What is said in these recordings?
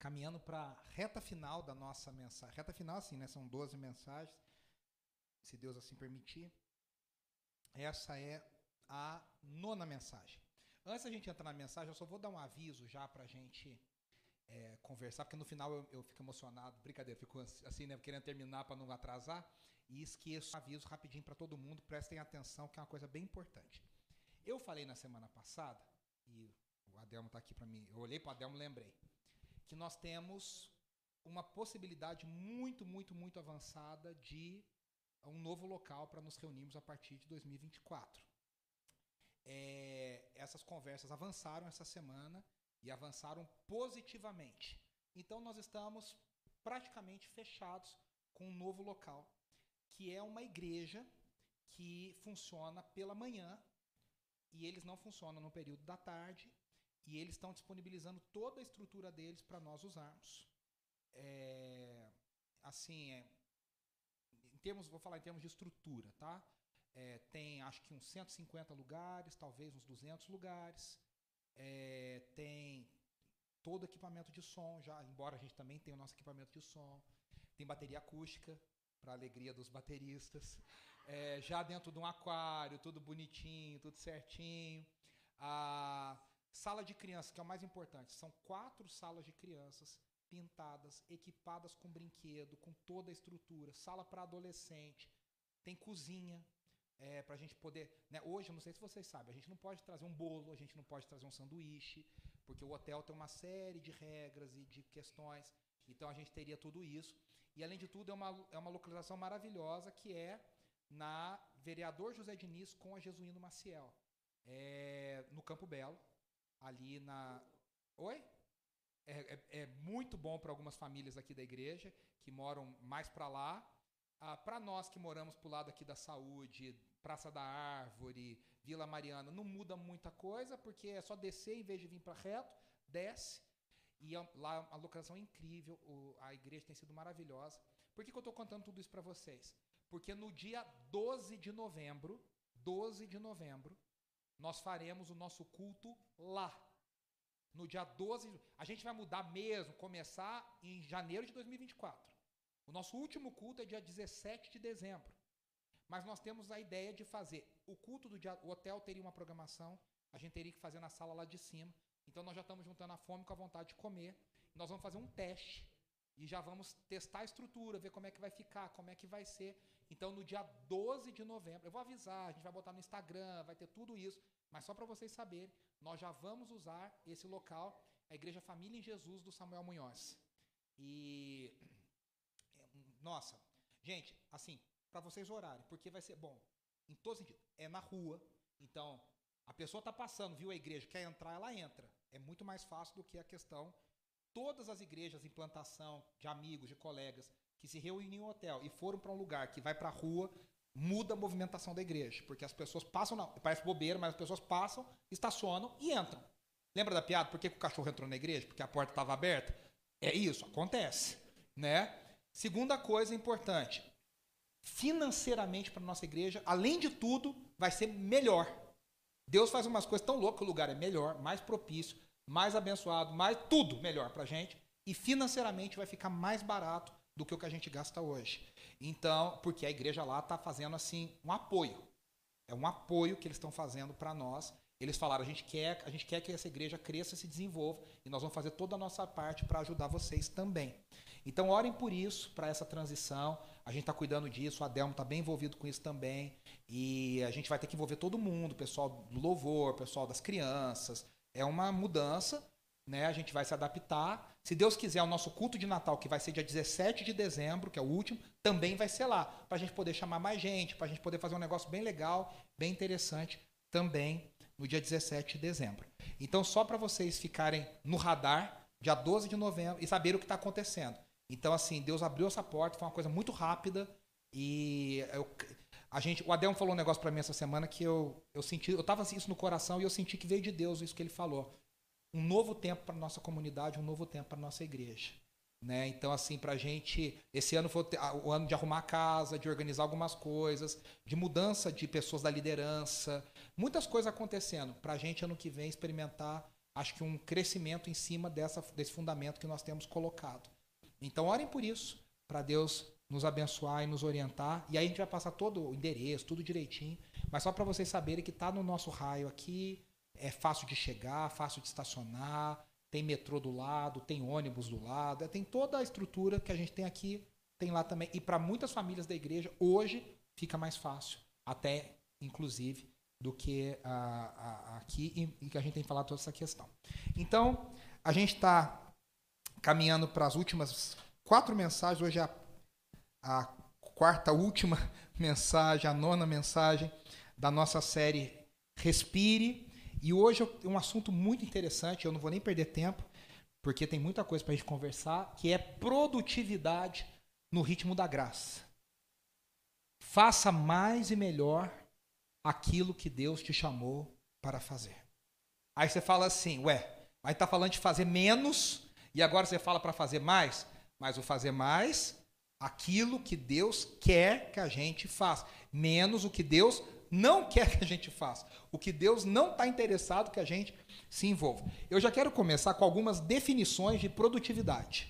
caminhando para a reta final da nossa mensagem. Reta final, assim, né? São 12 mensagens, se Deus assim permitir. Essa é a nona mensagem. Antes da gente entrar na mensagem, eu só vou dar um aviso já para a gente é, conversar, porque no final eu, eu, fico emocionado, brincadeira, fico assim, né, querendo terminar para não atrasar, e esqueço aviso rapidinho para todo mundo, prestem atenção, que é uma coisa bem importante. Eu falei na semana passada, e o Adelmo está aqui para mim, eu olhei para o Adelmo e lembrei, que nós temos uma possibilidade muito, muito, muito avançada de um novo local para nos reunirmos a partir de 2024. É, essas conversas avançaram essa semana e avançaram positivamente. Então nós estamos praticamente fechados com um novo local, que é uma igreja que funciona pela manhã e eles não funcionam no período da tarde e eles estão disponibilizando toda a estrutura deles para nós usarmos. É, assim, é, em termos, vou falar em termos de estrutura, tá? É, tem acho que uns 150 lugares, talvez uns 200 lugares. É, tem todo equipamento de som, já, embora a gente também tenha o nosso equipamento de som. Tem bateria acústica, para alegria dos bateristas. É, já dentro de um aquário, tudo bonitinho, tudo certinho. A sala de crianças, que é o mais importante, são quatro salas de crianças pintadas, equipadas com brinquedo, com toda a estrutura. Sala para adolescente, tem cozinha, é, para a gente poder. Né? Hoje, eu não sei se vocês sabem, a gente não pode trazer um bolo, a gente não pode trazer um sanduíche, porque o hotel tem uma série de regras e de questões. Então a gente teria tudo isso. E além de tudo, é uma, é uma localização maravilhosa que é na Vereador José Diniz com a Jesuíno Maciel. É, no Campo Belo, ali na. Oi? É, é, é muito bom para algumas famílias aqui da igreja que moram mais para lá. Ah, para nós que moramos para o lado aqui da saúde, Praça da Árvore, Vila Mariana, não muda muita coisa, porque é só descer em vez de vir para reto, desce. E lá a localização é incrível, a igreja tem sido maravilhosa. Por que, que eu estou contando tudo isso para vocês? Porque no dia 12 de novembro, 12 de novembro, nós faremos o nosso culto lá. No dia 12, a gente vai mudar mesmo, começar em janeiro de 2024. O nosso último culto é dia 17 de dezembro. Mas nós temos a ideia de fazer o culto do dia, o hotel teria uma programação, a gente teria que fazer na sala lá de cima. Então nós já estamos juntando a fome com a vontade de comer. Nós vamos fazer um teste e já vamos testar a estrutura, ver como é que vai ficar, como é que vai ser. Então no dia 12 de novembro, eu vou avisar, a gente vai botar no Instagram, vai ter tudo isso, mas só para vocês saberem, nós já vamos usar esse local, a Igreja Família em Jesus do Samuel Munhoz. E nossa, gente, assim, para vocês orarem, porque vai ser bom. Em todo sentido. É na rua. Então, a pessoa está passando, viu a igreja, quer entrar, ela entra. É muito mais fácil do que a questão. Todas as igrejas, implantação de amigos, de colegas, que se reúnem em um hotel e foram para um lugar que vai para a rua, muda a movimentação da igreja. Porque as pessoas passam, não, parece bobeira, mas as pessoas passam, estacionam e entram. Lembra da piada? Por que, que o cachorro entrou na igreja? Porque a porta estava aberta? É isso, acontece. Né? Segunda coisa importante, financeiramente para nossa igreja, além de tudo, vai ser melhor. Deus faz umas coisas tão loucas que o lugar é melhor, mais propício, mais abençoado, mais tudo melhor para gente. E financeiramente vai ficar mais barato do que o que a gente gasta hoje. Então, porque a igreja lá está fazendo assim um apoio. É um apoio que eles estão fazendo para nós eles falaram: a gente quer, a gente quer que essa igreja cresça e se desenvolva e nós vamos fazer toda a nossa parte para ajudar vocês também. Então, orem por isso, para essa transição. A gente está cuidando disso, o Adelmo está bem envolvido com isso também. E a gente vai ter que envolver todo mundo, o pessoal do louvor, o pessoal das crianças. É uma mudança, né? A gente vai se adaptar. Se Deus quiser, o nosso culto de Natal, que vai ser dia 17 de dezembro, que é o último, também vai ser lá, para a gente poder chamar mais gente, para a gente poder fazer um negócio bem legal, bem interessante também no dia 17 de dezembro. Então, só para vocês ficarem no radar, dia 12 de novembro, e saber o que está acontecendo. Então, assim, Deus abriu essa porta, foi uma coisa muito rápida. E eu, a gente, o Adelmo falou um negócio para mim essa semana que eu, eu senti, eu tava isso no coração e eu senti que veio de Deus isso que ele falou. Um novo tempo para nossa comunidade, um novo tempo para nossa igreja. Né? Então, assim, para a gente, esse ano foi o ano de arrumar a casa, de organizar algumas coisas, de mudança de pessoas da liderança, muitas coisas acontecendo. Para a gente, ano que vem, experimentar acho que um crescimento em cima dessa, desse fundamento que nós temos colocado. Então, orem por isso, para Deus nos abençoar e nos orientar. E aí a gente vai passar todo o endereço, tudo direitinho. Mas só para vocês saberem que está no nosso raio aqui, é fácil de chegar, fácil de estacionar, tem metrô do lado, tem ônibus do lado, tem toda a estrutura que a gente tem aqui, tem lá também. E para muitas famílias da igreja, hoje fica mais fácil, até inclusive, do que ah, ah, aqui e, que a gente tem falado toda essa questão. Então, a gente está caminhando para as últimas quatro mensagens, hoje é a, a quarta última mensagem, a nona mensagem da nossa série Respire. E hoje é um assunto muito interessante, eu não vou nem perder tempo, porque tem muita coisa para a gente conversar, que é produtividade no ritmo da graça. Faça mais e melhor aquilo que Deus te chamou para fazer. Aí você fala assim, ué, aí está falando de fazer menos e agora você fala para fazer mais? Mas o fazer mais, aquilo que Deus quer que a gente faça, menos o que Deus não quer que a gente faça, o que Deus não está interessado que a gente se envolva. Eu já quero começar com algumas definições de produtividade.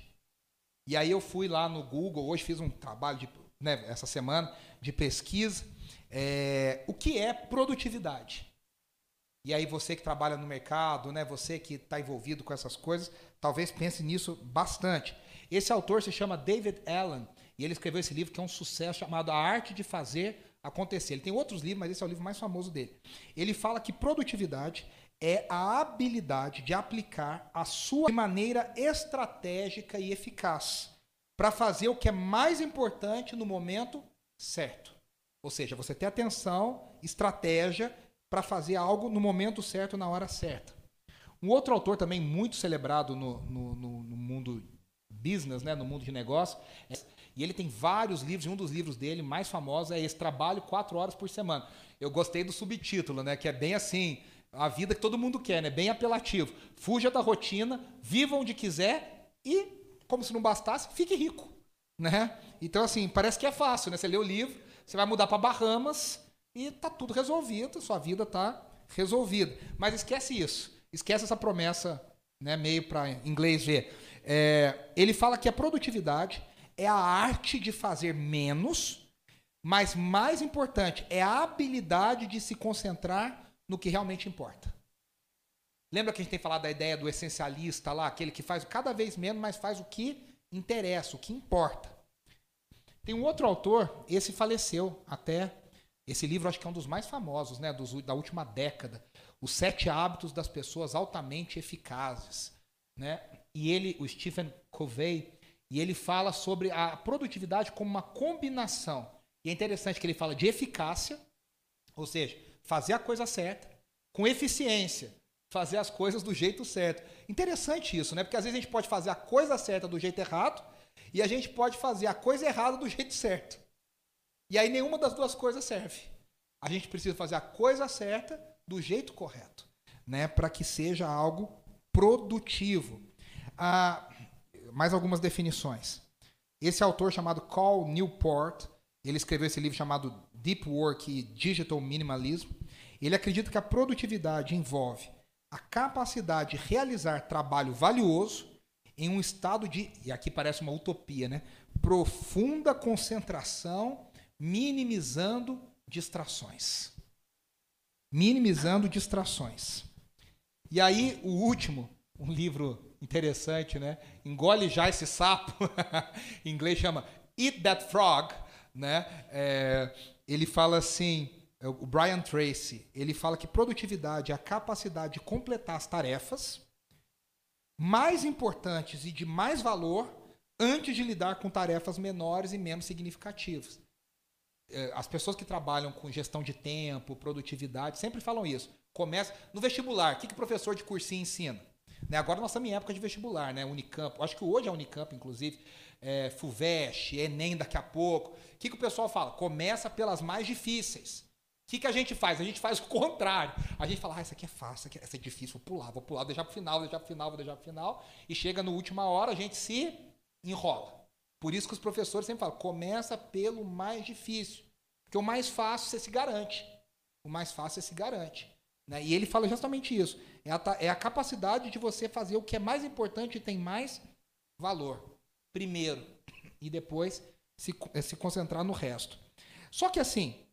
E aí eu fui lá no Google, hoje fiz um trabalho de, né, essa semana de pesquisa, é, o que é produtividade. E aí você que trabalha no mercado, né, você que está envolvido com essas coisas, talvez pense nisso bastante. Esse autor se chama David Allen e ele escreveu esse livro que é um sucesso chamado A Arte de Fazer acontecer. Ele tem outros livros, mas esse é o livro mais famoso dele. Ele fala que produtividade é a habilidade de aplicar a sua de maneira estratégica e eficaz para fazer o que é mais importante no momento certo. Ou seja, você ter atenção, estratégia para fazer algo no momento certo, na hora certa. Um outro autor também muito celebrado no, no, no, no mundo business, né, no mundo de negócio, é e ele tem vários livros, e um dos livros dele mais famosos é esse Trabalho quatro horas por semana. Eu gostei do subtítulo, né? Que é bem assim, a vida que todo mundo quer, né? Bem apelativo. Fuja da rotina, viva onde quiser e, como se não bastasse, fique rico, né? Então, assim, parece que é fácil, né? Você lê o livro, você vai mudar para Bahamas e tá tudo resolvido, sua vida tá resolvida. Mas esquece isso. Esquece essa promessa, né? Meio para inglês ver. É, ele fala que a produtividade é a arte de fazer menos, mas mais importante, é a habilidade de se concentrar no que realmente importa. Lembra que a gente tem falado da ideia do essencialista lá, aquele que faz cada vez menos, mas faz o que interessa, o que importa. Tem um outro autor, esse faleceu até. Esse livro acho que é um dos mais famosos, né, dos, da última década. Os Sete Hábitos das Pessoas Altamente Eficazes. Né? E ele, o Stephen Covey, e ele fala sobre a produtividade como uma combinação. E é interessante que ele fala de eficácia, ou seja, fazer a coisa certa, com eficiência, fazer as coisas do jeito certo. Interessante isso, né? Porque às vezes a gente pode fazer a coisa certa do jeito errado e a gente pode fazer a coisa errada do jeito certo. E aí nenhuma das duas coisas serve. A gente precisa fazer a coisa certa do jeito correto, né? Para que seja algo produtivo. Ah, mais algumas definições. Esse autor chamado Carl Newport, ele escreveu esse livro chamado Deep Work e Digital Minimalism. Ele acredita que a produtividade envolve a capacidade de realizar trabalho valioso em um estado de, e aqui parece uma utopia, né? Profunda concentração, minimizando distrações. Minimizando distrações. E aí, o último, um livro interessante, né? Engole já esse sapo. em inglês chama Eat That Frog, né? É, ele fala assim, é o Brian Tracy, ele fala que produtividade é a capacidade de completar as tarefas mais importantes e de mais valor antes de lidar com tarefas menores e menos significativas. É, as pessoas que trabalham com gestão de tempo, produtividade, sempre falam isso. Começa no vestibular. O que, que o professor de cursinho ensina? Né? Agora nós estamos em época de vestibular, né? Unicamp. Acho que hoje é Unicamp, inclusive. É, FUVEST, Enem daqui a pouco. O que, que o pessoal fala? Começa pelas mais difíceis. O que, que a gente faz? A gente faz o contrário. A gente fala, ah, essa aqui é fácil, essa é difícil, vou pular, vou pular, vou deixar para o final, vou deixar para o final, vou deixar para o final. E chega no última hora, a gente se enrola. Por isso que os professores sempre falam, começa pelo mais difícil. Porque o mais fácil você se garante. O mais fácil você se garante. Né? E ele fala justamente isso. É a, é a capacidade de você fazer o que é mais importante e tem mais valor. Primeiro. E depois se, eh, se concentrar no resto. Só que assim,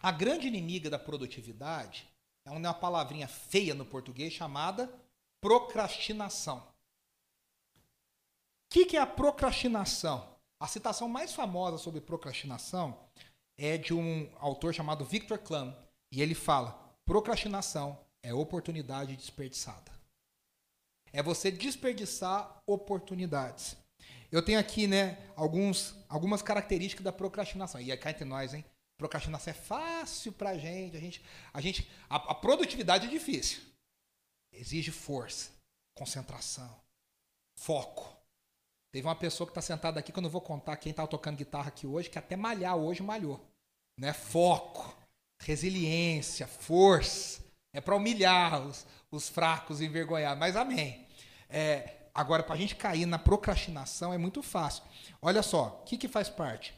a grande inimiga da produtividade é uma palavrinha feia no português chamada procrastinação. O que, que é a procrastinação? A citação mais famosa sobre procrastinação é de um autor chamado Victor Klam. E ele fala: procrastinação é oportunidade desperdiçada. É você desperdiçar oportunidades. Eu tenho aqui, né, alguns, algumas características da procrastinação. E é cá entre nós, hein? Procrastinação é fácil pra gente. A gente, a gente, a, a produtividade é difícil. Exige força, concentração, foco. Teve uma pessoa que está sentada aqui que eu não vou contar quem estava tocando guitarra aqui hoje, que até malhar hoje malhou. Né? Foco, resiliência, força. É para humilhar os, os fracos envergonhar. Mas amém. É, agora, para a gente cair na procrastinação é muito fácil. Olha só, o que, que faz parte?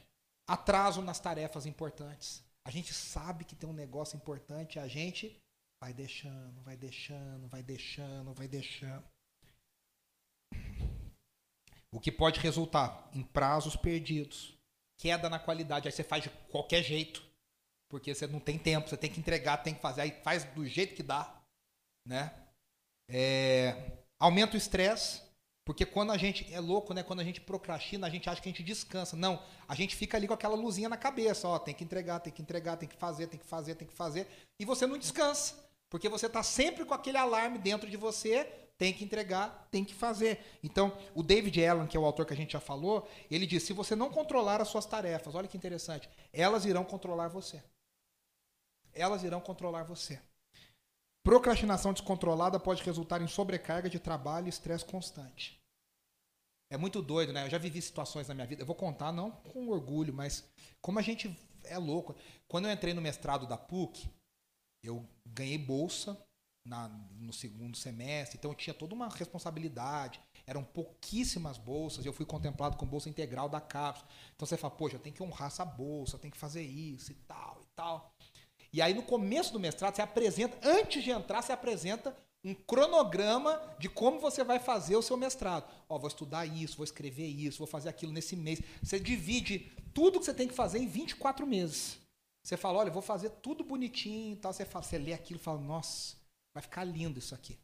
Atraso nas tarefas importantes. A gente sabe que tem um negócio importante, a gente vai deixando, vai deixando, vai deixando, vai deixando. O que pode resultar em prazos perdidos, queda na qualidade. Aí você faz de qualquer jeito, porque você não tem tempo, você tem que entregar, tem que fazer, aí faz do jeito que dá, né? É, aumenta o estresse, porque quando a gente é louco, né? Quando a gente procrastina, a gente acha que a gente descansa. Não, a gente fica ali com aquela luzinha na cabeça, ó, tem que entregar, tem que entregar, tem que fazer, tem que fazer, tem que fazer, e você não descansa, porque você está sempre com aquele alarme dentro de você tem que entregar, tem que fazer. Então, o David Allen, que é o autor que a gente já falou, ele diz: se você não controlar as suas tarefas, olha que interessante, elas irão controlar você. Elas irão controlar você. Procrastinação descontrolada pode resultar em sobrecarga de trabalho e estresse constante. É muito doido, né? Eu já vivi situações na minha vida, eu vou contar não com orgulho, mas como a gente é louco. Quando eu entrei no mestrado da PUC, eu ganhei bolsa na, no segundo semestre, então eu tinha toda uma responsabilidade. Eram pouquíssimas bolsas, eu fui contemplado com bolsa integral da CAPES. Então você fala, poxa, eu tenho que honrar essa bolsa, tem que fazer isso e tal e tal. E aí no começo do mestrado você apresenta, antes de entrar, você apresenta um cronograma de como você vai fazer o seu mestrado. Ó, vou estudar isso, vou escrever isso, vou fazer aquilo nesse mês. Você divide tudo que você tem que fazer em 24 meses. Você fala, olha, vou fazer tudo bonitinho e tal. Você, fala, você lê aquilo e fala, nossa, Vai ficar lindo isso aqui.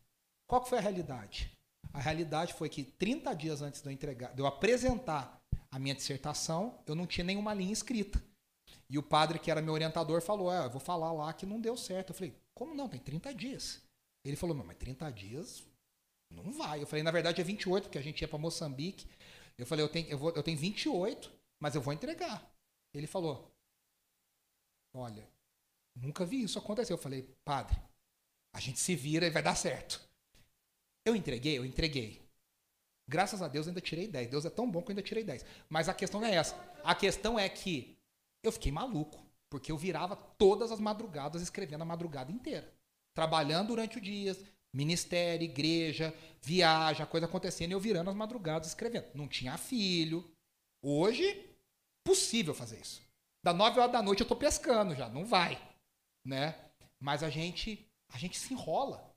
Qual foi a realidade? A realidade foi que 30 dias antes de eu entregar, de eu apresentar a minha dissertação, eu não tinha nenhuma linha escrita. E o padre, que era meu orientador, falou: é, eu vou falar lá que não deu certo. Eu falei: como não? Tem 30 dias. Ele falou: mas 30 dias não vai. Eu falei: na verdade é 28, porque a gente ia para Moçambique. Eu falei: eu tenho, eu, vou, eu tenho 28, mas eu vou entregar. Ele falou: olha, nunca vi isso acontecer. Eu falei: padre, a gente se vira e vai dar certo. Eu entreguei, eu entreguei. Graças a Deus ainda tirei 10. Deus é tão bom que eu ainda tirei 10. Mas a questão não é essa. A questão é que eu fiquei maluco, porque eu virava todas as madrugadas escrevendo a madrugada inteira. Trabalhando durante o dia, ministério, igreja, viagem, a coisa acontecendo e eu virando as madrugadas escrevendo. Não tinha filho. Hoje, possível fazer isso. Da 9 horas da noite eu estou pescando já, não vai, né? Mas a gente a gente se enrola.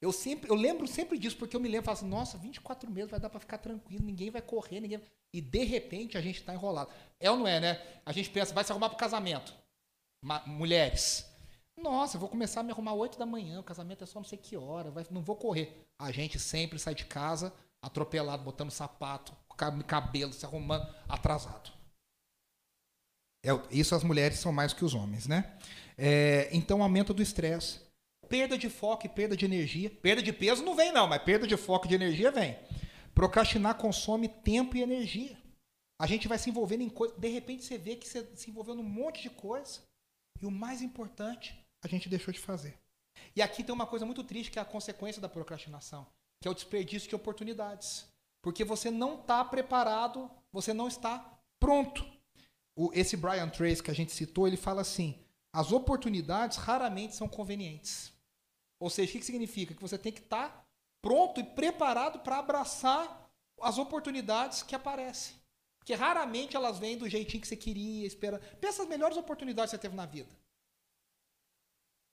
Eu sempre, eu lembro sempre disso, porque eu me lembro, falo assim, nossa, 24 meses vai dar para ficar tranquilo, ninguém vai correr, ninguém. E de repente a gente está enrolado. É ou não é, né? A gente pensa, vai se arrumar para casamento. Ma mulheres. Nossa, vou começar a me arrumar 8 da manhã, o casamento é só não sei que hora, vai, não vou correr. A gente sempre sai de casa atropelado, botando sapato, cabelo, se arrumando, atrasado. É, isso as mulheres são mais que os homens, né? É, então aumento do estresse Perda de foco e perda de energia. Perda de peso não vem, não, mas perda de foco e de energia vem. Procrastinar consome tempo e energia. A gente vai se envolvendo em coisas. De repente você vê que você se envolveu num monte de coisa. E o mais importante, a gente deixou de fazer. E aqui tem uma coisa muito triste que é a consequência da procrastinação, que é o desperdício de oportunidades. Porque você não está preparado, você não está pronto. O, esse Brian Trace que a gente citou, ele fala assim: as oportunidades raramente são convenientes. Ou seja, o que significa? Que você tem que estar tá pronto e preparado para abraçar as oportunidades que aparecem. Porque raramente elas vêm do jeitinho que você queria, esperando. Pensa as melhores oportunidades que você teve na vida.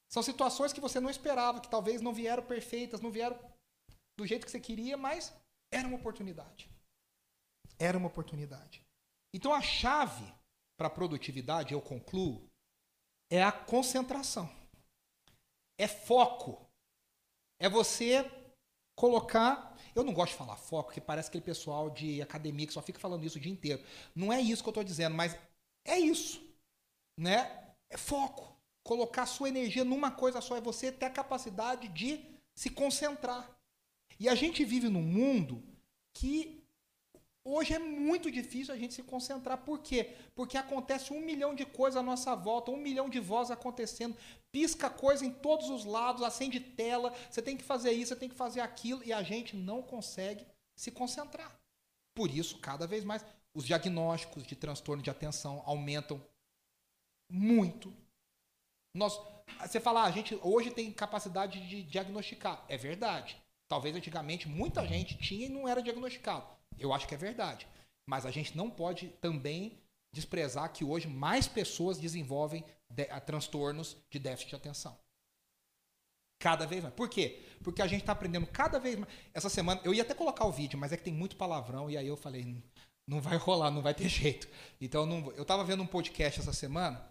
São situações que você não esperava, que talvez não vieram perfeitas, não vieram do jeito que você queria, mas era uma oportunidade. Era uma oportunidade. Então a chave para a produtividade, eu concluo, é a concentração. É foco. É você colocar. Eu não gosto de falar foco, porque parece aquele pessoal de academia que só fica falando isso o dia inteiro. Não é isso que eu estou dizendo, mas é isso. Né? É foco. Colocar sua energia numa coisa só é você ter a capacidade de se concentrar. E a gente vive num mundo que hoje é muito difícil a gente se concentrar. Por quê? Porque acontece um milhão de coisas à nossa volta, um milhão de vozes acontecendo, pisca coisa em todos os lados, acende tela, você tem que fazer isso, você tem que fazer aquilo, e a gente não consegue se concentrar. Por isso, cada vez mais, os diagnósticos de transtorno de atenção aumentam muito. Nós, você fala, ah, a gente hoje tem capacidade de diagnosticar. É verdade. Talvez antigamente muita gente tinha e não era diagnosticado. Eu acho que é verdade. Mas a gente não pode também desprezar que hoje mais pessoas desenvolvem de, a, transtornos de déficit de atenção. Cada vez mais. Por quê? Porque a gente está aprendendo cada vez mais. Essa semana, eu ia até colocar o vídeo, mas é que tem muito palavrão, e aí eu falei, não vai rolar, não vai ter jeito. Então, não, eu estava vendo um podcast essa semana,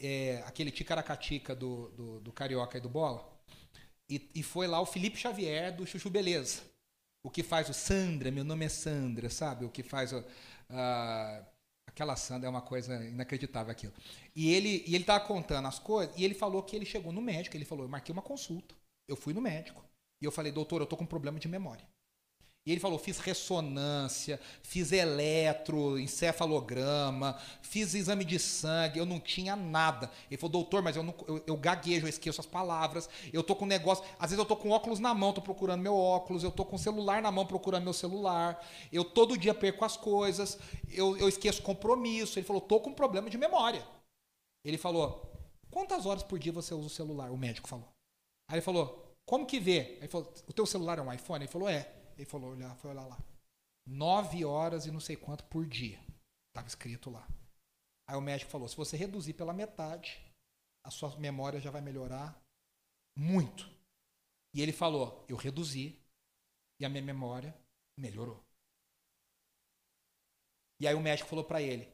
é, aquele Ticaracatica do, do, do Carioca e do Bola, e, e foi lá o Felipe Xavier do Chuchu Beleza. O que faz o Sandra, meu nome é Sandra, sabe? O que faz o, aquela Sandra é uma coisa inacreditável aquilo. E ele e ele tava contando as coisas e ele falou que ele chegou no médico, ele falou: "Eu marquei uma consulta. Eu fui no médico e eu falei: "Doutor, eu tô com problema de memória". E ele falou: fiz ressonância, fiz eletroencefalograma, fiz exame de sangue, eu não tinha nada. Ele falou: doutor, mas eu, não, eu, eu gaguejo, eu esqueço as palavras, eu tô com negócio. Às vezes eu tô com óculos na mão, tô procurando meu óculos, eu tô com celular na mão procurando meu celular, eu todo dia perco as coisas, eu, eu esqueço compromisso. Ele falou: tô com problema de memória. Ele falou: quantas horas por dia você usa o celular? O médico falou. Aí ele falou: como que vê? Ele falou: o teu celular é um iPhone? Ele falou: é. Ele falou, olhar, foi olhar lá. Nove horas e não sei quanto por dia. Estava escrito lá. Aí o médico falou: se você reduzir pela metade, a sua memória já vai melhorar muito. E ele falou: eu reduzi e a minha memória melhorou. E aí o médico falou para ele: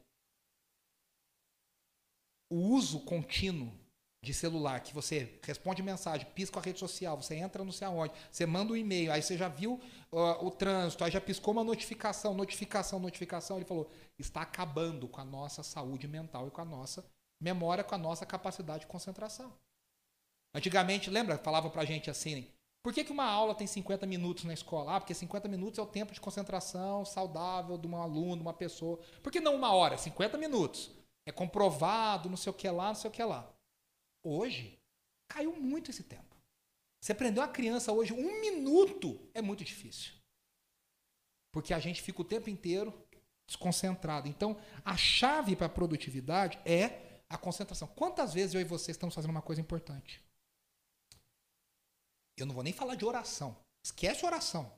o uso contínuo de celular, que você responde mensagem, pisca a rede social, você entra não sei aonde, você manda um e-mail, aí você já viu uh, o trânsito, aí já piscou uma notificação, notificação, notificação, ele falou, está acabando com a nossa saúde mental e com a nossa memória, com a nossa capacidade de concentração. Antigamente, lembra, falava pra gente assim, por que, que uma aula tem 50 minutos na escola? Ah, porque 50 minutos é o tempo de concentração saudável de um aluno, de uma pessoa. Por que não uma hora? 50 minutos. É comprovado, não sei o que lá, não sei o que lá. Hoje, caiu muito esse tempo. Você prender uma criança hoje um minuto é muito difícil. Porque a gente fica o tempo inteiro desconcentrado. Então, a chave para a produtividade é a concentração. Quantas vezes eu e você estamos fazendo uma coisa importante? Eu não vou nem falar de oração. Esquece oração.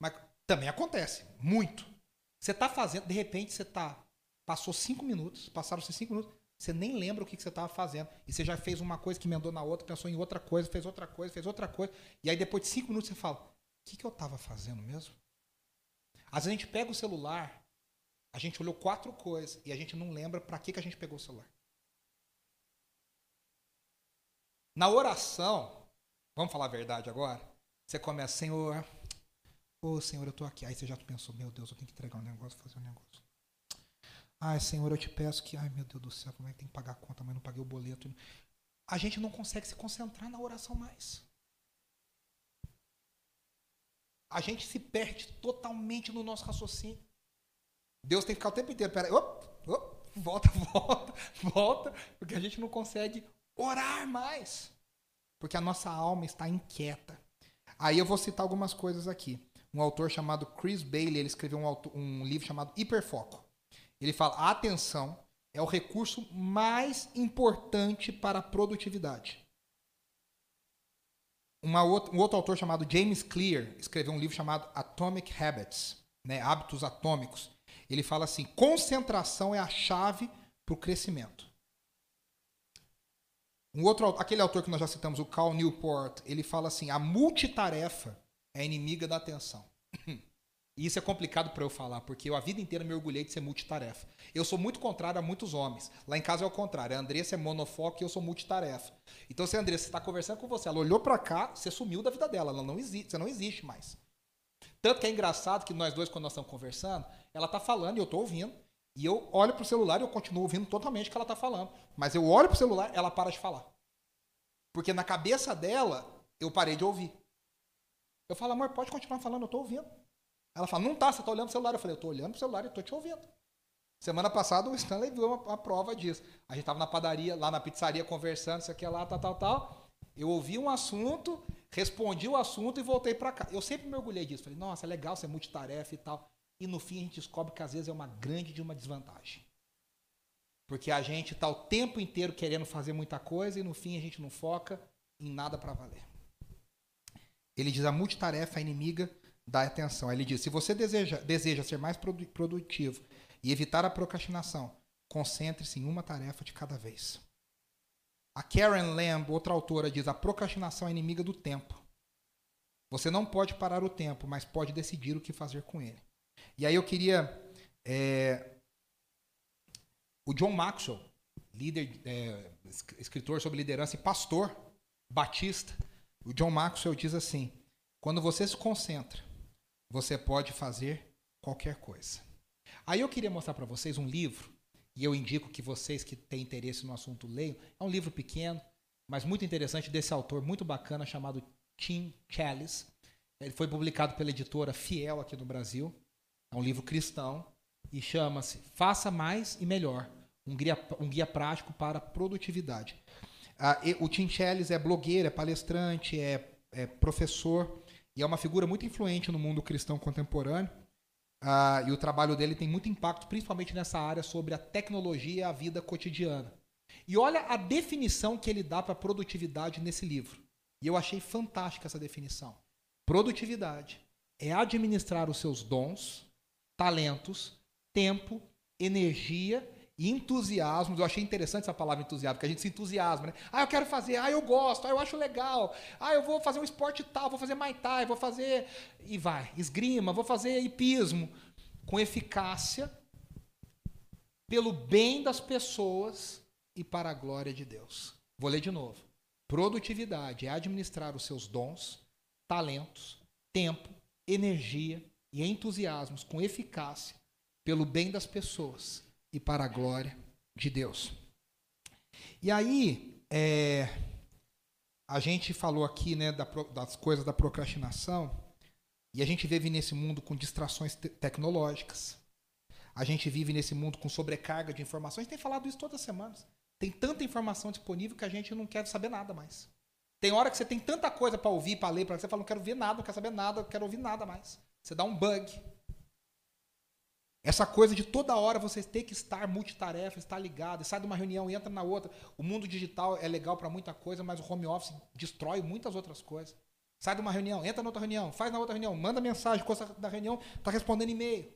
Mas também acontece, muito. Você está fazendo, de repente você está. Passou cinco minutos, passaram-se cinco minutos, você nem lembra o que, que você estava fazendo. E você já fez uma coisa que emendou na outra, pensou em outra coisa, fez outra coisa, fez outra coisa. E aí depois de cinco minutos você fala: o que, que eu estava fazendo mesmo? Às vezes a gente pega o celular, a gente olhou quatro coisas e a gente não lembra para que, que a gente pegou o celular. Na oração, vamos falar a verdade agora? Você começa, Senhor, ô oh, Senhor, eu estou aqui. Aí você já pensou, meu Deus, eu tenho que entregar um negócio, fazer um negócio. Ai, Senhor, eu te peço que, ai meu Deus do céu, como é que tem que pagar a conta, mas não paguei o boleto. A gente não consegue se concentrar na oração mais. A gente se perde totalmente no nosso raciocínio. Deus tem que ficar o tempo inteiro, peraí, op, op, volta, volta, volta, porque a gente não consegue orar mais. Porque a nossa alma está inquieta. Aí eu vou citar algumas coisas aqui. Um autor chamado Chris Bailey, ele escreveu um, um livro chamado Hiperfoco. Ele fala: a atenção é o recurso mais importante para a produtividade. Outra, um outro autor chamado James Clear escreveu um livro chamado Atomic Habits, né, hábitos atômicos. Ele fala assim: concentração é a chave para o crescimento. Um outro, aquele autor que nós já citamos, o Cal Newport, ele fala assim: a multitarefa é inimiga da atenção. E isso é complicado para eu falar, porque eu a vida inteira me orgulhei de ser multitarefa. Eu sou muito contrário a muitos homens. Lá em casa é o contrário. A Andressa é monofoco e eu sou multitarefa. Então, se a Andressa está conversando com você, ela olhou para cá, você sumiu da vida dela. Ela não existe, você não existe mais. Tanto que é engraçado que nós dois, quando nós estamos conversando, ela está falando e eu estou ouvindo. E eu olho pro celular e eu continuo ouvindo totalmente o que ela está falando. Mas eu olho pro celular, ela para de falar. Porque na cabeça dela, eu parei de ouvir. Eu falo, amor, pode continuar falando, eu estou ouvindo. Ela fala, não tá, você está olhando pro celular. Eu falei, eu estou olhando pro celular e estou te ouvindo. Semana passada o Stanley viu uma, uma, prova disso. A gente estava na padaria, lá na pizzaria, conversando, isso aqui, lá, tal, tal, tal. Eu ouvi um assunto, respondi o assunto e voltei para cá. Eu sempre me orgulhei disso. Falei, nossa, é legal ser multitarefa e tal. E no fim a gente descobre que às vezes é uma grande de uma desvantagem. Porque a gente está o tempo inteiro querendo fazer muita coisa e no fim a gente não foca em nada para valer. Ele diz: a multitarefa é inimiga da atenção. Ele diz: se você deseja, deseja ser mais produtivo e evitar a procrastinação, concentre-se em uma tarefa de cada vez. A Karen Lamb, outra autora, diz: a procrastinação é inimiga do tempo. Você não pode parar o tempo, mas pode decidir o que fazer com ele. E aí eu queria. É, o John Maxwell, líder, é, escritor sobre liderança e pastor batista, o John Maxwell diz assim: quando você se concentra, você pode fazer qualquer coisa. Aí eu queria mostrar para vocês um livro, e eu indico que vocês que têm interesse no assunto leiam. É um livro pequeno, mas muito interessante, desse autor muito bacana, chamado Tim Chalice. Ele foi publicado pela editora Fiel aqui no Brasil. É um livro cristão e chama-se Faça Mais e Melhor, um guia, um guia prático para produtividade. Ah, o Tim Chelles é blogueiro, é palestrante, é, é, professor e é uma figura muito influente no mundo cristão contemporâneo. Ah, e o trabalho dele tem muito impacto, principalmente nessa área sobre a tecnologia e a vida cotidiana. E olha a definição que ele dá para produtividade nesse livro. E eu achei fantástica essa definição. Produtividade é administrar os seus dons, talentos, tempo, energia entusiasmo. Eu achei interessante essa palavra entusiasmo, porque a gente se entusiasma, né? Ah, eu quero fazer, ah, eu gosto, ah, eu acho legal, ah, eu vou fazer um esporte tal, vou fazer Muay Thai, vou fazer. E vai, esgrima, vou fazer hipismo. Com eficácia, pelo bem das pessoas e para a glória de Deus. Vou ler de novo. Produtividade é administrar os seus dons, talentos, tempo, energia e entusiasmos com eficácia pelo bem das pessoas e para a glória de Deus. E aí, é, a gente falou aqui né, da, das coisas da procrastinação, e a gente vive nesse mundo com distrações te tecnológicas. A gente vive nesse mundo com sobrecarga de informações. Tem falado isso todas as semanas. Tem tanta informação disponível que a gente não quer saber nada mais. Tem hora que você tem tanta coisa para ouvir, para ler, para você fala, não quero ver nada, não quero saber nada, não quero ouvir nada mais. Você dá um bug. Essa coisa de toda hora você ter que estar multitarefa, estar ligado, sai de uma reunião e entra na outra. O mundo digital é legal para muita coisa, mas o home office destrói muitas outras coisas. Sai de uma reunião, entra na outra reunião, faz na outra reunião, manda mensagem, coisa da reunião, está respondendo e-mail.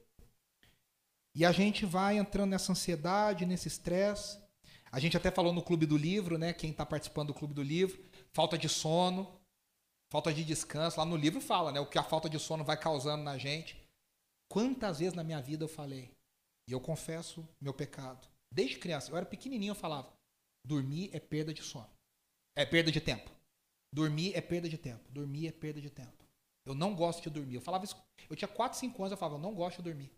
E a gente vai entrando nessa ansiedade, nesse estresse. A gente até falou no Clube do Livro, né? Quem está participando do Clube do Livro, falta de sono, falta de descanso. Lá no livro fala, né? O que a falta de sono vai causando na gente. Quantas vezes na minha vida eu falei, e eu confesso meu pecado. Desde criança, eu era pequenininho, eu falava: dormir é perda de sono. É perda de tempo. Dormir é perda de tempo. Dormir é perda de tempo. Eu não gosto de dormir. Eu falava isso. Eu tinha 4, 5 anos, eu falava: eu não gosto de dormir.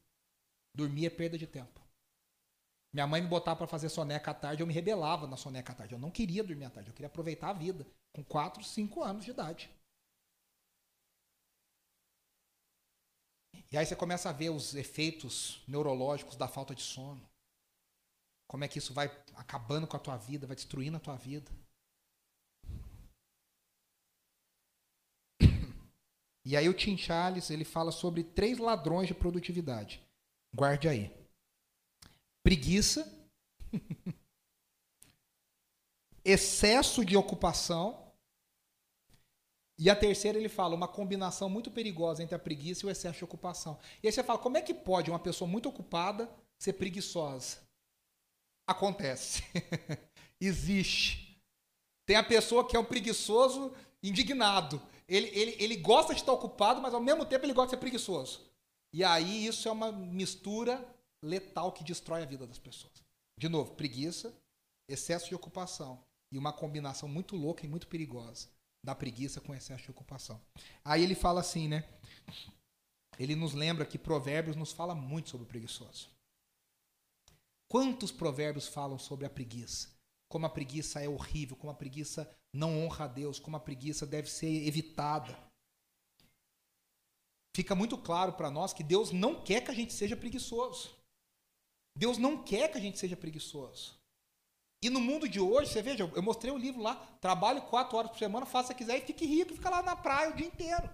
Dormir é perda de tempo. Minha mãe me botava para fazer soneca à tarde, eu me rebelava na soneca à tarde. Eu não queria dormir à tarde, eu queria aproveitar a vida com 4, 5 anos de idade. E aí você começa a ver os efeitos neurológicos da falta de sono. Como é que isso vai acabando com a tua vida, vai destruindo a tua vida. E aí o Tim Charles, ele fala sobre três ladrões de produtividade. Guarde aí. Preguiça, excesso de ocupação e a terceira, ele fala uma combinação muito perigosa entre a preguiça e o excesso de ocupação. E aí você fala, como é que pode uma pessoa muito ocupada ser preguiçosa? Acontece. Existe. Tem a pessoa que é o preguiçoso indignado. Ele, ele, ele gosta de estar ocupado, mas ao mesmo tempo ele gosta de ser preguiçoso. E aí isso é uma mistura letal que destrói a vida das pessoas. De novo, preguiça, excesso de ocupação e uma combinação muito louca e muito perigosa da preguiça com excesso de ocupação. Aí ele fala assim, né? Ele nos lembra que Provérbios nos fala muito sobre o preguiçoso. Quantos provérbios falam sobre a preguiça? Como a preguiça é horrível, como a preguiça não honra a Deus, como a preguiça deve ser evitada. Fica muito claro para nós que Deus não quer que a gente seja preguiçoso. Deus não quer que a gente seja preguiçoso. E no mundo de hoje, você veja, eu mostrei o um livro lá, trabalhe quatro horas por semana, faça o que quiser e fique rico, fica lá na praia o dia inteiro.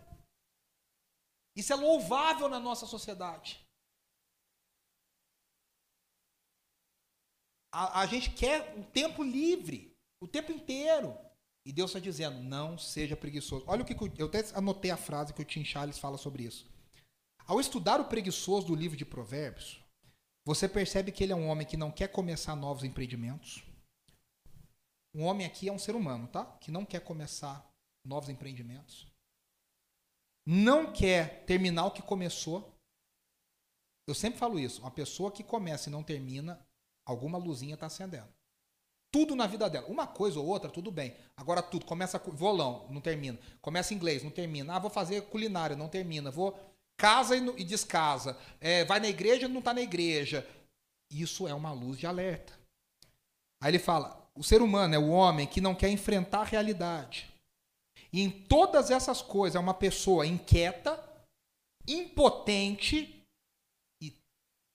Isso é louvável na nossa sociedade. A, a gente quer um tempo livre, o tempo inteiro. E Deus está dizendo, não seja preguiçoso. Olha o que eu até anotei a frase que o Tim Charles fala sobre isso. Ao estudar o preguiçoso do livro de Provérbios, você percebe que ele é um homem que não quer começar novos empreendimentos. Um homem aqui é um ser humano, tá? Que não quer começar novos empreendimentos. Não quer terminar o que começou. Eu sempre falo isso. Uma pessoa que começa e não termina, alguma luzinha está acendendo. Tudo na vida dela. Uma coisa ou outra, tudo bem. Agora tudo. Começa violão, não termina. Começa inglês, não termina. Ah, vou fazer culinária, não termina. Vou casa e, e descasa. É, vai na igreja, não está na igreja. Isso é uma luz de alerta. Aí ele fala: o ser humano é o homem que não quer enfrentar a realidade. E em todas essas coisas é uma pessoa inquieta, impotente e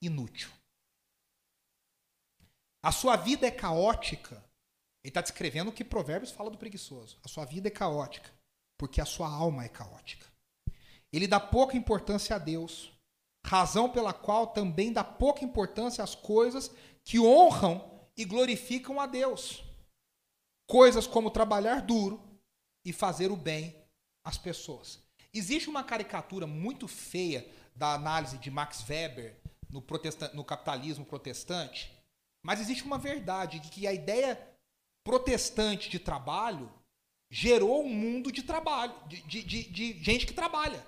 inútil. A sua vida é caótica. Ele está descrevendo o que Provérbios fala do preguiçoso. A sua vida é caótica, porque a sua alma é caótica. Ele dá pouca importância a Deus, razão pela qual também dá pouca importância às coisas que honram e glorificam a Deus. Coisas como trabalhar duro e fazer o bem às pessoas. Existe uma caricatura muito feia da análise de Max Weber no, no capitalismo protestante, mas existe uma verdade de que a ideia protestante de trabalho gerou um mundo de trabalho, de, de, de, de gente que trabalha.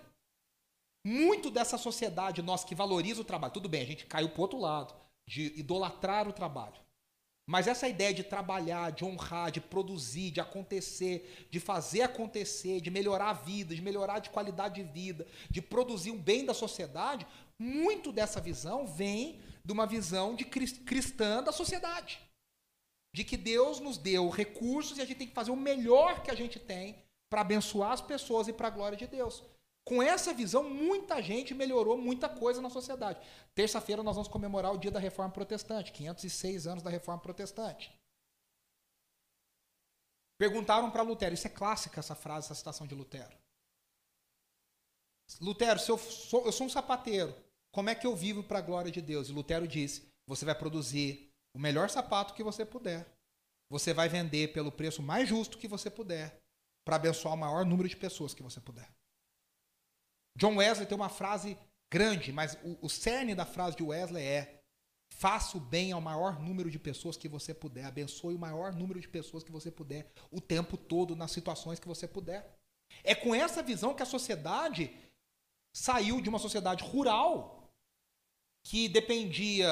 Muito dessa sociedade nossa que valoriza o trabalho, tudo bem, a gente caiu para outro lado, de idolatrar o trabalho. Mas essa ideia de trabalhar, de honrar, de produzir, de acontecer, de fazer acontecer, de melhorar a vida, de melhorar de qualidade de vida, de produzir o bem da sociedade, muito dessa visão vem de uma visão de cristã da sociedade. De que Deus nos deu recursos e a gente tem que fazer o melhor que a gente tem para abençoar as pessoas e para a glória de Deus. Com essa visão, muita gente melhorou muita coisa na sociedade. Terça-feira nós vamos comemorar o dia da Reforma Protestante, 506 anos da Reforma Protestante. Perguntaram para Lutero, isso é clássica essa frase, essa citação de Lutero. Lutero, se eu sou, eu sou um sapateiro, como é que eu vivo para a glória de Deus? E Lutero disse: você vai produzir o melhor sapato que você puder. Você vai vender pelo preço mais justo que você puder, para abençoar o maior número de pessoas que você puder. John Wesley tem uma frase grande, mas o, o cerne da frase de Wesley é: faça o bem ao maior número de pessoas que você puder, abençoe o maior número de pessoas que você puder, o tempo todo, nas situações que você puder. É com essa visão que a sociedade saiu de uma sociedade rural, que dependia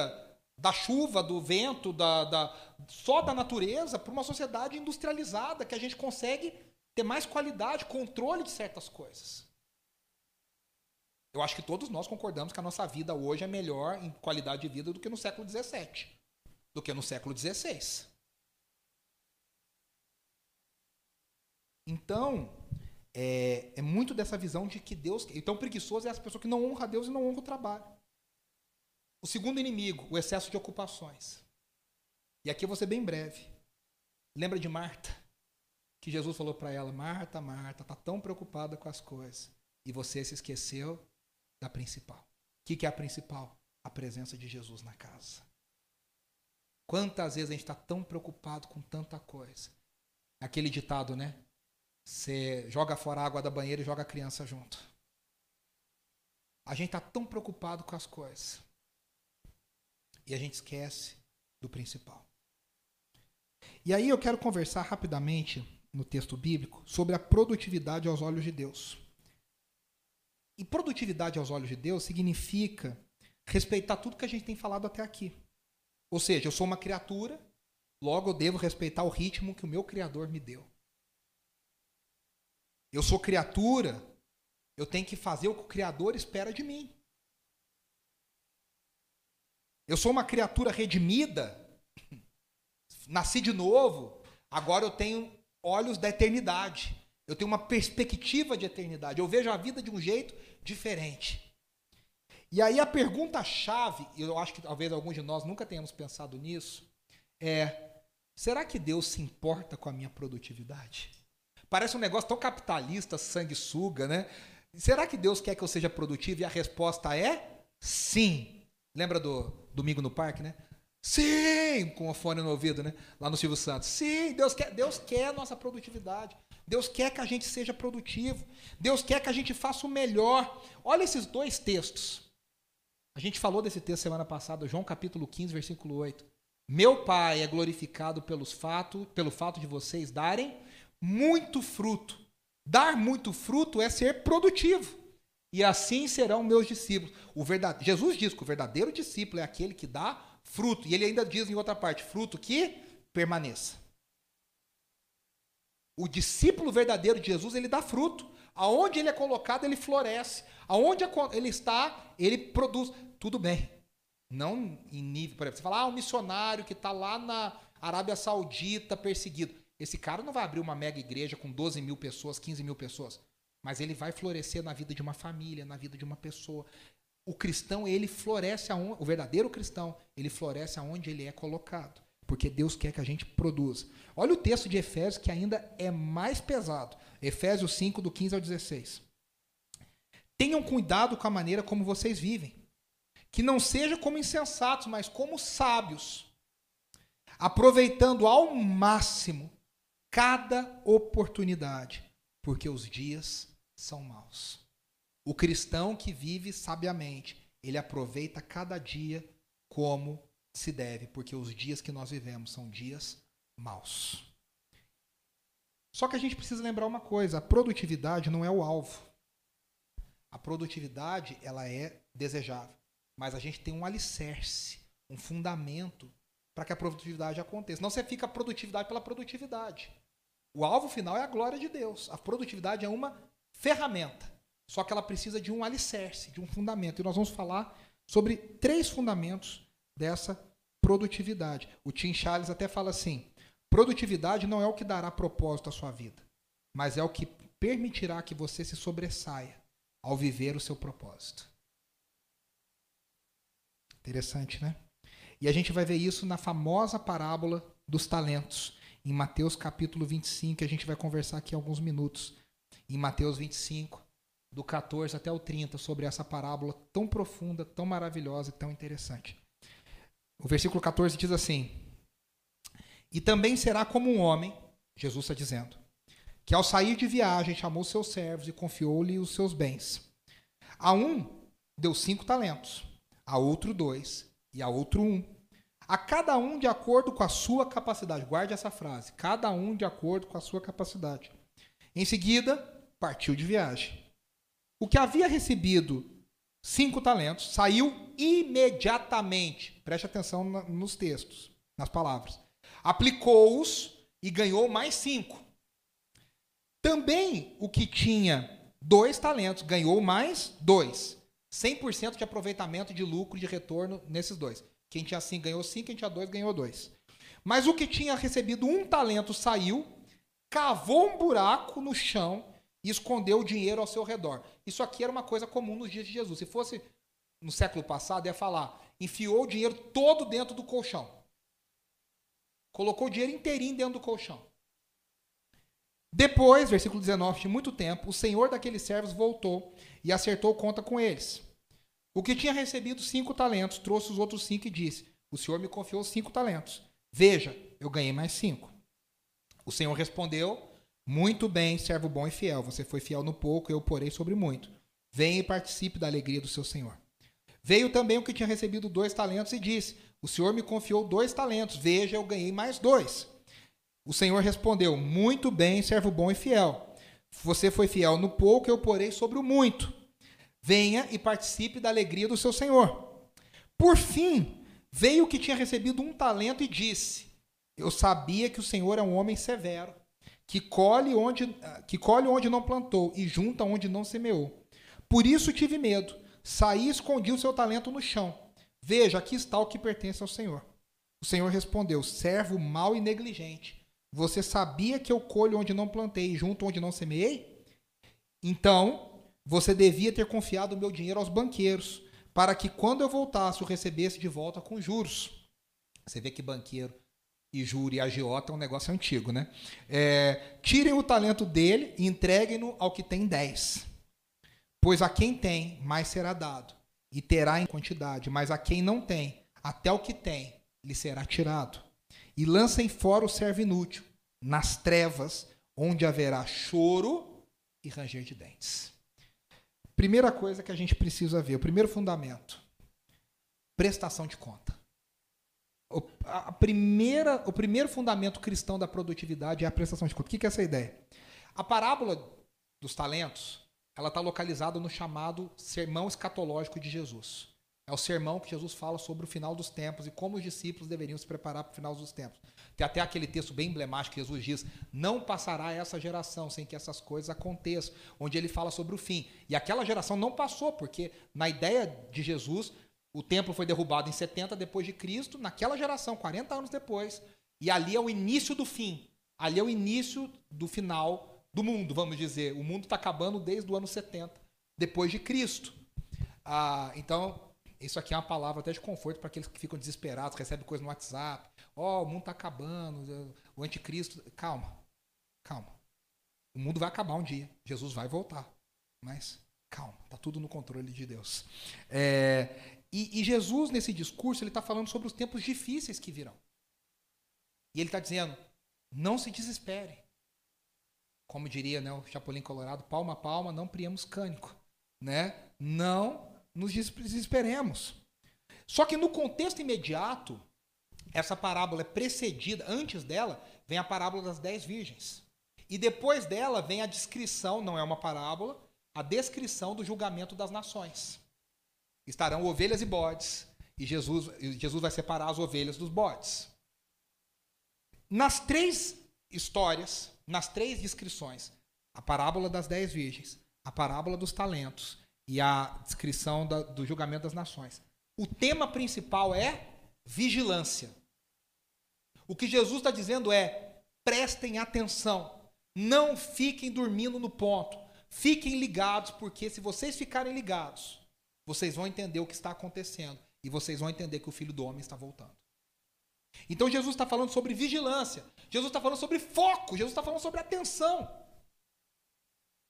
da chuva, do vento, da, da só da natureza, para uma sociedade industrializada, que a gente consegue ter mais qualidade, controle de certas coisas. Eu acho que todos nós concordamos que a nossa vida hoje é melhor em qualidade de vida do que no século XVII, do que no século XVI. Então, é, é, muito dessa visão de que Deus. Então, preguiçoso é essa pessoa que não honra Deus e não honra o trabalho. O segundo inimigo, o excesso de ocupações. E aqui eu vou ser bem breve. Lembra de Marta? Que Jesus falou para ela: Marta, Marta, está tão preocupada com as coisas. E você se esqueceu da principal. O que, que é a principal? A presença de Jesus na casa. Quantas vezes a gente está tão preocupado com tanta coisa? Aquele ditado, né? Você joga fora a água da banheira e joga a criança junto. A gente está tão preocupado com as coisas. E a gente esquece do principal. E aí eu quero conversar rapidamente no texto bíblico sobre a produtividade aos olhos de Deus. E produtividade aos olhos de Deus significa respeitar tudo que a gente tem falado até aqui. Ou seja, eu sou uma criatura, logo eu devo respeitar o ritmo que o meu Criador me deu. Eu sou criatura, eu tenho que fazer o que o Criador espera de mim. Eu sou uma criatura redimida, nasci de novo, agora eu tenho olhos da eternidade. Eu tenho uma perspectiva de eternidade. Eu vejo a vida de um jeito diferente. E aí a pergunta-chave, eu acho que talvez alguns de nós nunca tenhamos pensado nisso, é: será que Deus se importa com a minha produtividade? Parece um negócio tão capitalista, sanguessuga, né? Será que Deus quer que eu seja produtivo? E a resposta é sim. Lembra do Domingo no Parque, né? Sim, com o fone no ouvido, né? Lá no Silvio Santos. Sim, Deus quer, Deus quer a nossa produtividade. Deus quer que a gente seja produtivo. Deus quer que a gente faça o melhor. Olha esses dois textos. A gente falou desse texto semana passada, João capítulo 15, versículo 8. Meu Pai é glorificado pelos fato, pelo fato de vocês darem muito fruto. Dar muito fruto é ser produtivo. E assim serão meus discípulos. O verdade... Jesus diz que o verdadeiro discípulo é aquele que dá fruto. E ele ainda diz em outra parte: fruto que permaneça. O discípulo verdadeiro de Jesus, ele dá fruto. Aonde ele é colocado, ele floresce. Aonde ele está, ele produz. Tudo bem. Não em nível, por exemplo, você fala, ah, um missionário que está lá na Arábia Saudita perseguido. Esse cara não vai abrir uma mega igreja com 12 mil pessoas, 15 mil pessoas. Mas ele vai florescer na vida de uma família, na vida de uma pessoa o cristão, ele floresce aonde, o verdadeiro cristão, ele floresce aonde ele é colocado, porque Deus quer que a gente produza. Olha o texto de Efésios que ainda é mais pesado. Efésios 5 do 15 ao 16. Tenham cuidado com a maneira como vocês vivem, que não seja como insensatos, mas como sábios, aproveitando ao máximo cada oportunidade, porque os dias são maus. O cristão que vive sabiamente, ele aproveita cada dia como se deve, porque os dias que nós vivemos são dias maus. Só que a gente precisa lembrar uma coisa: a produtividade não é o alvo. A produtividade ela é desejável, mas a gente tem um alicerce, um fundamento para que a produtividade aconteça. Não você fica a produtividade pela produtividade. O alvo final é a glória de Deus. A produtividade é uma ferramenta. Só que ela precisa de um alicerce, de um fundamento. E nós vamos falar sobre três fundamentos dessa produtividade. O Tim Charles até fala assim: produtividade não é o que dará propósito à sua vida, mas é o que permitirá que você se sobressaia ao viver o seu propósito. Interessante, né? E a gente vai ver isso na famosa parábola dos talentos, em Mateus capítulo 25, que a gente vai conversar aqui alguns minutos. Em Mateus 25, do 14 até o 30 sobre essa parábola tão profunda, tão maravilhosa e tão interessante. O versículo 14 diz assim: E também será como um homem, Jesus está dizendo, que ao sair de viagem chamou seus servos e confiou-lhe os seus bens. A um deu cinco talentos, a outro dois e a outro um. A cada um de acordo com a sua capacidade. Guarde essa frase: cada um de acordo com a sua capacidade. Em seguida, partiu de viagem. O que havia recebido cinco talentos saiu imediatamente. Preste atenção nos textos, nas palavras. Aplicou-os e ganhou mais cinco. Também o que tinha dois talentos ganhou mais dois. 100% de aproveitamento de lucro de retorno nesses dois. Quem tinha cinco ganhou cinco, quem tinha dois ganhou dois. Mas o que tinha recebido um talento saiu, cavou um buraco no chão e escondeu o dinheiro ao seu redor. Isso aqui era uma coisa comum nos dias de Jesus. Se fosse no século passado, ia falar: enfiou o dinheiro todo dentro do colchão. Colocou o dinheiro inteirinho dentro do colchão. Depois, versículo 19, de muito tempo, o senhor daqueles servos voltou e acertou conta com eles. O que tinha recebido cinco talentos trouxe os outros cinco e disse: O senhor me confiou cinco talentos. Veja, eu ganhei mais cinco. O senhor respondeu: muito bem, servo bom e fiel. Você foi fiel no pouco, eu porei sobre muito. Venha e participe da alegria do seu senhor. Veio também o que tinha recebido dois talentos e disse: O senhor me confiou dois talentos. Veja, eu ganhei mais dois. O Senhor respondeu: Muito bem, servo bom e fiel. Você foi fiel no pouco, eu porei sobre o muito. Venha e participe da alegria do seu Senhor. Por fim, veio o que tinha recebido um talento e disse: Eu sabia que o Senhor é um homem severo, que colhe onde, que colhe onde não plantou e junta onde não semeou. Por isso tive medo. Saí e escondi o seu talento no chão. Veja, aqui está o que pertence ao Senhor. O Senhor respondeu: Servo mau e negligente. Você sabia que eu colho onde não plantei e junto onde não semeei? Então, você devia ter confiado o meu dinheiro aos banqueiros, para que quando eu voltasse, o recebesse de volta com juros. Você vê que banqueiro e juro e agiota é um negócio antigo, né? É, tirem o talento dele e entreguem-no ao que tem dez. Pois a quem tem, mais será dado, e terá em quantidade, mas a quem não tem, até o que tem, lhe será tirado e lancem fora o servo inútil, nas trevas, onde haverá choro e ranger de dentes. Primeira coisa que a gente precisa ver, o primeiro fundamento: prestação de conta. A primeira, o primeiro fundamento cristão da produtividade é a prestação de conta. O que é essa ideia? A parábola dos talentos, ela está localizada no chamado sermão escatológico de Jesus. É o sermão que Jesus fala sobre o final dos tempos e como os discípulos deveriam se preparar para o final dos tempos. Tem até aquele texto bem emblemático que Jesus diz: Não passará essa geração sem que essas coisas aconteçam, onde ele fala sobre o fim. E aquela geração não passou, porque na ideia de Jesus, o templo foi derrubado em 70 depois de Cristo, naquela geração, 40 anos depois, e ali é o início do fim. Ali é o início do final do mundo, vamos dizer. O mundo está acabando desde o ano 70 depois de Cristo. Ah, então, isso aqui é uma palavra até de conforto para aqueles que ficam desesperados, recebem coisa no WhatsApp. Ó, oh, o mundo está acabando, o anticristo. Calma, calma. O mundo vai acabar um dia. Jesus vai voltar. Mas calma, está tudo no controle de Deus. É, e, e, Jesus, nesse discurso, ele está falando sobre os tempos difíceis que virão. E ele está dizendo: não se desespere. Como diria né, o Chapolin Colorado, palma a palma, não priemos cânico. Né? Não nos desesperemos. Só que no contexto imediato, essa parábola é precedida, antes dela, vem a parábola das dez virgens. E depois dela vem a descrição, não é uma parábola, a descrição do julgamento das nações. Estarão ovelhas e bodes, e Jesus, Jesus vai separar as ovelhas dos bodes. Nas três histórias, nas três descrições, a parábola das dez virgens, a parábola dos talentos e a descrição da, do julgamento das nações. O tema principal é vigilância. O que Jesus está dizendo é: prestem atenção, não fiquem dormindo no ponto, fiquem ligados, porque se vocês ficarem ligados, vocês vão entender o que está acontecendo e vocês vão entender que o filho do homem está voltando. Então Jesus está falando sobre vigilância, Jesus está falando sobre foco, Jesus está falando sobre atenção.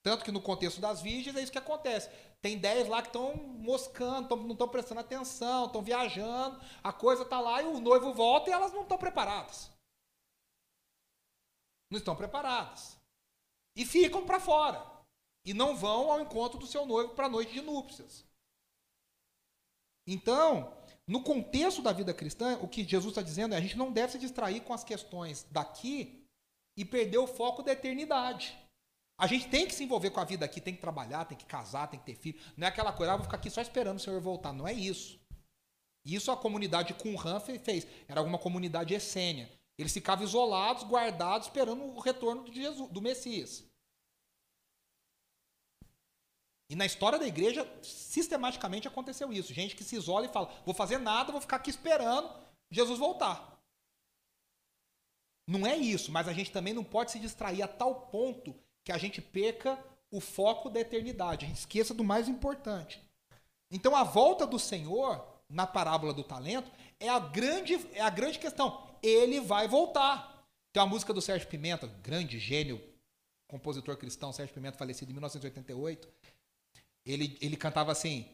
Tanto que no contexto das virgens é isso que acontece. Tem 10 lá que estão moscando, tão, não estão prestando atenção, estão viajando, a coisa está lá e o noivo volta e elas não estão preparadas. Não estão preparadas. E ficam para fora. E não vão ao encontro do seu noivo para a noite de núpcias. Então, no contexto da vida cristã, o que Jesus está dizendo é a gente não deve se distrair com as questões daqui e perder o foco da eternidade. A gente tem que se envolver com a vida aqui, tem que trabalhar, tem que casar, tem que ter filho. Não é aquela coisa, ah, vou ficar aqui só esperando o Senhor voltar. Não é isso. Isso a comunidade Qumran fez. Era alguma comunidade essênia. Eles ficavam isolados, guardados, esperando o retorno de Jesus, do Messias. E na história da igreja, sistematicamente aconteceu isso. Gente que se isola e fala: vou fazer nada, vou ficar aqui esperando Jesus voltar. Não é isso, mas a gente também não pode se distrair a tal ponto que a gente perca o foco da eternidade, a gente esqueça do mais importante. Então a volta do Senhor na parábola do talento é a grande é a grande questão. Ele vai voltar. Tem a música do Sérgio Pimenta, grande gênio, compositor cristão, Sérgio Pimenta, falecido em 1988. Ele, ele cantava assim: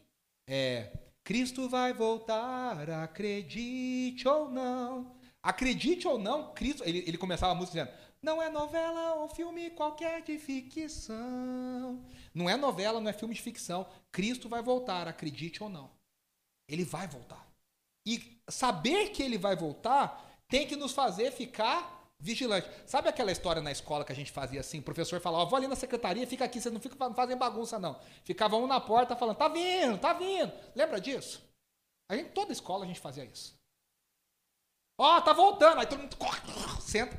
é, Cristo vai voltar, acredite ou não. Acredite ou não, Cristo. Ele, ele começava a música dizendo: não é novela ou filme qualquer de ficção. Não é novela, não é filme de ficção. Cristo vai voltar, acredite ou não. Ele vai voltar. E saber que ele vai voltar tem que nos fazer ficar vigilante. Sabe aquela história na escola que a gente fazia assim? O professor falava, vou ali na secretaria, fica aqui, vocês não ficam fazendo bagunça, não. Ficava um na porta falando, tá vindo, tá vindo. Lembra disso? A gente, toda escola a gente fazia isso. Ó, tá voltando. Aí todo mundo corre, senta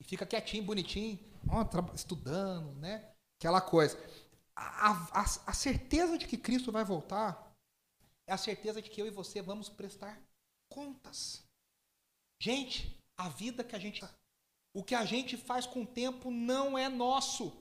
e fica quietinho, bonitinho, ó, estudando, né? Aquela coisa. A, a, a certeza de que Cristo vai voltar é a certeza de que eu e você vamos prestar contas. Gente, a vida que a gente. O que a gente faz com o tempo não é nosso.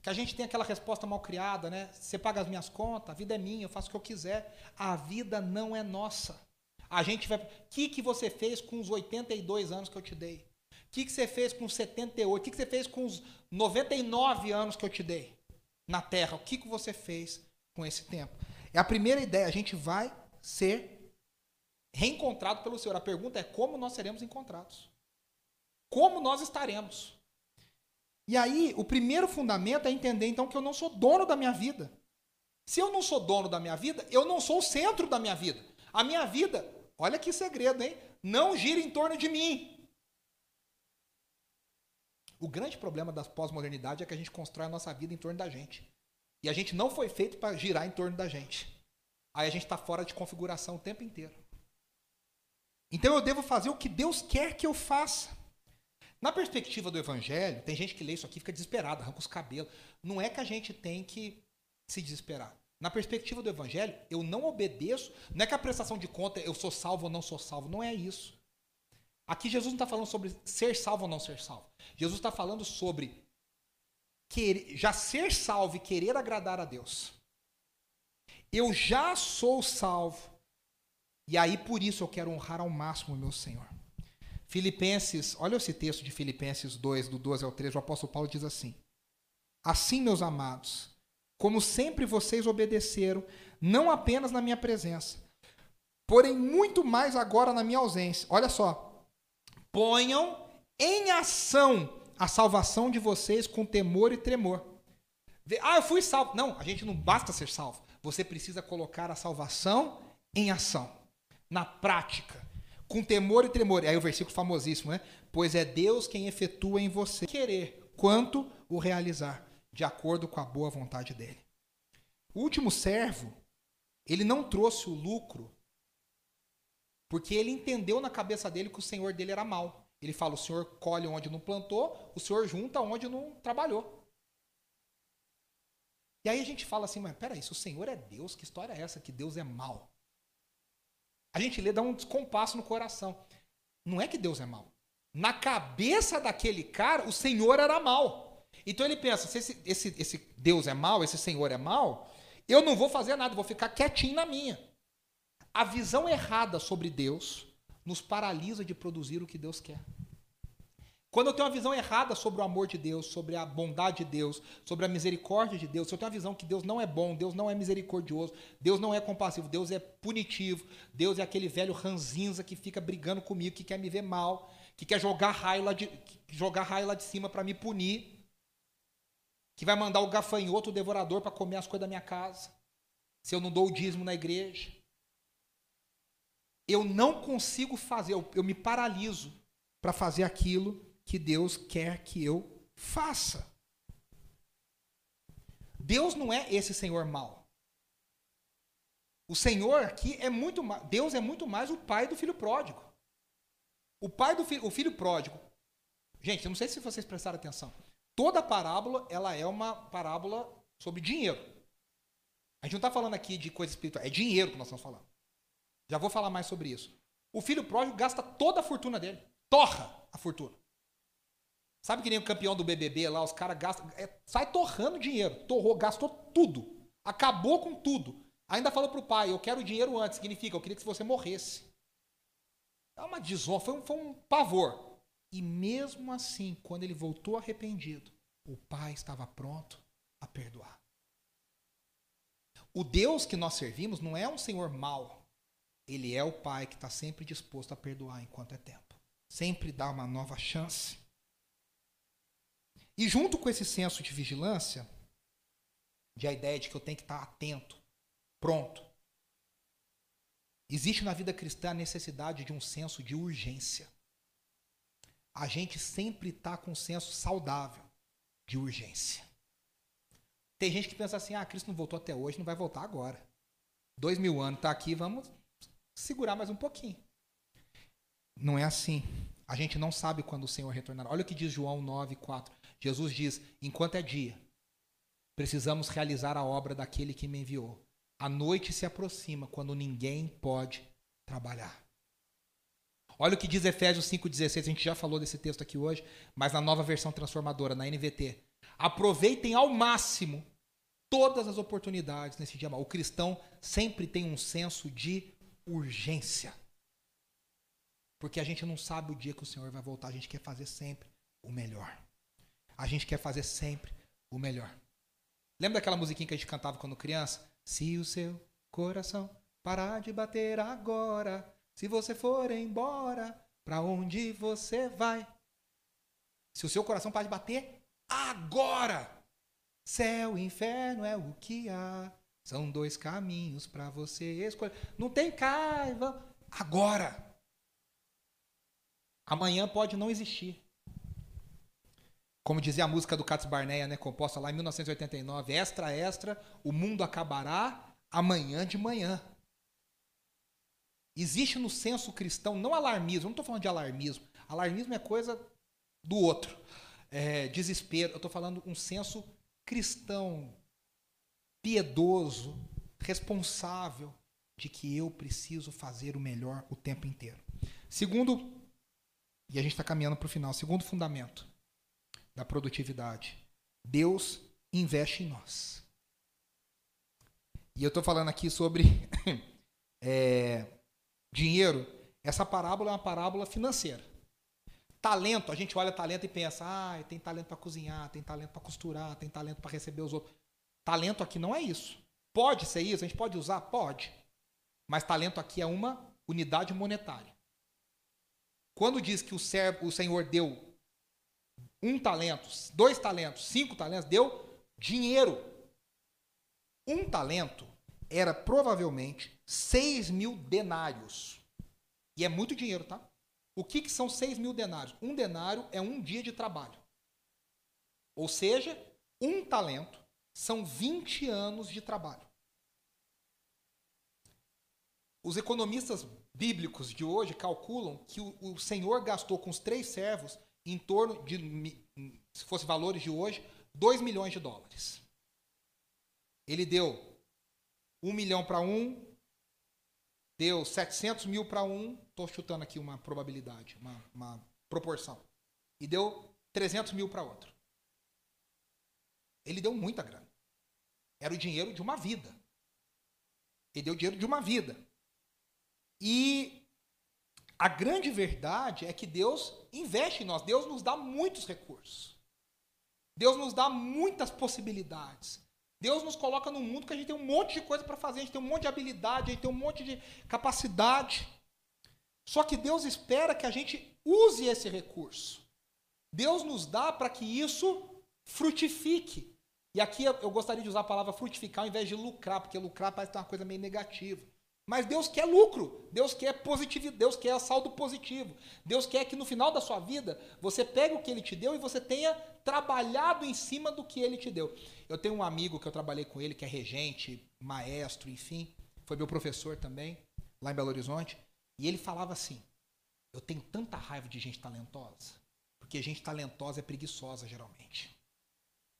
Que a gente tem aquela resposta mal criada, né? Você paga as minhas contas, a vida é minha, eu faço o que eu quiser. A vida não é nossa. A gente vai. O que, que você fez com os 82 anos que eu te dei? O que, que você fez com os 78? O que, que você fez com os 99 anos que eu te dei na Terra? O que, que você fez com esse tempo? É a primeira ideia. A gente vai ser reencontrado pelo Senhor. A pergunta é como nós seremos encontrados? Como nós estaremos? E aí, o primeiro fundamento é entender então que eu não sou dono da minha vida. Se eu não sou dono da minha vida, eu não sou o centro da minha vida. A minha vida, olha que segredo, hein? Não gira em torno de mim. O grande problema da pós-modernidade é que a gente constrói a nossa vida em torno da gente. E a gente não foi feito para girar em torno da gente. Aí a gente está fora de configuração o tempo inteiro. Então eu devo fazer o que Deus quer que eu faça. Na perspectiva do evangelho, tem gente que lê isso aqui fica desesperado, arranca os cabelos. Não é que a gente tem que se desesperar. Na perspectiva do evangelho, eu não obedeço, não é que a prestação de conta eu sou salvo ou não sou salvo, não é isso. Aqui Jesus não está falando sobre ser salvo ou não ser salvo. Jesus está falando sobre querer, já ser salvo e querer agradar a Deus. Eu já sou salvo, e aí por isso eu quero honrar ao máximo o meu Senhor. Filipenses, olha esse texto de Filipenses 2, do 12 ao 13, o apóstolo Paulo diz assim: Assim, meus amados, como sempre vocês obedeceram, não apenas na minha presença, porém muito mais agora na minha ausência. Olha só. Ponham em ação a salvação de vocês com temor e tremor. Ah, eu fui salvo. Não, a gente não basta ser salvo. Você precisa colocar a salvação em ação na prática, com temor e tremor. Aí o versículo famosíssimo, né? Pois é Deus quem efetua em você querer, quanto o realizar, de acordo com a boa vontade dele. O último servo, ele não trouxe o lucro porque ele entendeu na cabeça dele que o senhor dele era mau. Ele fala: o senhor colhe onde não plantou, o senhor junta onde não trabalhou. E aí a gente fala assim: mas peraí, se o senhor é Deus, que história é essa que Deus é mau? A gente lê, dá um descompasso no coração. Não é que Deus é mau. Na cabeça daquele cara, o Senhor era mau. Então ele pensa: se esse, esse, esse Deus é mau, esse Senhor é mau, eu não vou fazer nada, vou ficar quietinho na minha. A visão errada sobre Deus nos paralisa de produzir o que Deus quer. Quando eu tenho uma visão errada sobre o amor de Deus, sobre a bondade de Deus, sobre a misericórdia de Deus, se eu tenho uma visão que Deus não é bom, Deus não é misericordioso, Deus não é compassivo, Deus é punitivo, Deus é aquele velho ranzinza que fica brigando comigo, que quer me ver mal, que quer jogar raio lá de, jogar raio lá de cima para me punir, que vai mandar o gafanhoto, o devorador, para comer as coisas da minha casa, se eu não dou o dízimo na igreja. Eu não consigo fazer, eu, eu me paraliso para fazer aquilo que Deus quer que eu faça. Deus não é esse Senhor mau. O Senhor aqui é muito mais, Deus é muito mais o pai do filho pródigo. O pai do filho, o filho pródigo. Gente, eu não sei se vocês prestaram atenção. Toda parábola, ela é uma parábola sobre dinheiro. A gente não está falando aqui de coisa espiritual, é dinheiro que nós estamos falando. Já vou falar mais sobre isso. O filho pródigo gasta toda a fortuna dele. Torra a fortuna. Sabe que nem o campeão do BBB lá, os caras gastam. É, sai torrando dinheiro. Torrou, gastou tudo. Acabou com tudo. Ainda falou pro pai: Eu quero dinheiro antes. Significa, eu queria que você morresse. É uma desonra, foi um, foi um pavor. E mesmo assim, quando ele voltou arrependido, o pai estava pronto a perdoar. O Deus que nós servimos não é um Senhor mau. Ele é o Pai que está sempre disposto a perdoar enquanto é tempo. Sempre dá uma nova chance. E junto com esse senso de vigilância, de a ideia de que eu tenho que estar atento, pronto, existe na vida cristã a necessidade de um senso de urgência. a gente sempre está com um senso saudável de urgência. Tem gente que pensa assim: ah, Cristo não voltou até hoje, não vai voltar agora. Dois mil anos, está aqui, vamos segurar mais um pouquinho. Não é assim. A gente não sabe quando o Senhor retornará. Olha o que diz João 9, 4. Jesus diz: enquanto é dia, precisamos realizar a obra daquele que me enviou. A noite se aproxima quando ninguém pode trabalhar. Olha o que diz Efésios 5,16. A gente já falou desse texto aqui hoje, mas na nova versão transformadora, na NVT. Aproveitem ao máximo todas as oportunidades nesse dia mal. O cristão sempre tem um senso de urgência. Porque a gente não sabe o dia que o Senhor vai voltar. A gente quer fazer sempre o melhor. A gente quer fazer sempre o melhor. Lembra daquela musiquinha que a gente cantava quando criança? Se o seu coração parar de bater agora, se você for embora, para onde você vai? Se o seu coração parar de bater agora, céu e inferno é o que há. São dois caminhos para você escolher. Não tem caiva. Agora. Amanhã pode não existir. Como dizia a música do Cats Barneia, né, composta lá em 1989, extra, extra, o mundo acabará amanhã de manhã. Existe no senso cristão, não alarmismo, não estou falando de alarmismo. Alarmismo é coisa do outro. É, desespero, eu estou falando um senso cristão, piedoso, responsável de que eu preciso fazer o melhor o tempo inteiro. Segundo, e a gente está caminhando para o final, segundo fundamento da produtividade, Deus investe em nós. E eu estou falando aqui sobre é, dinheiro, essa parábola é uma parábola financeira. Talento, a gente olha talento e pensa, ah, tem talento para cozinhar, tem talento para costurar, tem talento para receber os outros. Talento aqui não é isso. Pode ser isso, a gente pode usar? Pode. Mas talento aqui é uma unidade monetária. Quando diz que o, servo, o Senhor deu um talento, dois talentos, cinco talentos, deu dinheiro. Um talento era provavelmente 6 mil denários. E é muito dinheiro, tá? O que, que são 6 mil denários? Um denário é um dia de trabalho. Ou seja, um talento são 20 anos de trabalho. Os economistas bíblicos de hoje calculam que o, o Senhor gastou com os três servos em torno de, se fosse valores de hoje, 2 milhões de dólares. Ele deu um milhão para um, deu 700 mil para um, estou chutando aqui uma probabilidade, uma, uma proporção, e deu 300 mil para outro. Ele deu muita grana. Era o dinheiro de uma vida. Ele deu dinheiro de uma vida. E a grande verdade é que Deus investe em nós, Deus nos dá muitos recursos. Deus nos dá muitas possibilidades. Deus nos coloca num mundo que a gente tem um monte de coisa para fazer, a gente tem um monte de habilidade, a gente tem um monte de capacidade. Só que Deus espera que a gente use esse recurso. Deus nos dá para que isso frutifique. E aqui eu gostaria de usar a palavra frutificar ao invés de lucrar, porque lucrar parece uma coisa meio negativa. Mas Deus quer lucro, Deus quer positivo, Deus quer saldo positivo. Deus quer que no final da sua vida você pegue o que ele te deu e você tenha trabalhado em cima do que ele te deu. Eu tenho um amigo que eu trabalhei com ele, que é regente, maestro, enfim, foi meu professor também, lá em Belo Horizonte, e ele falava assim: Eu tenho tanta raiva de gente talentosa, porque gente talentosa é preguiçosa geralmente.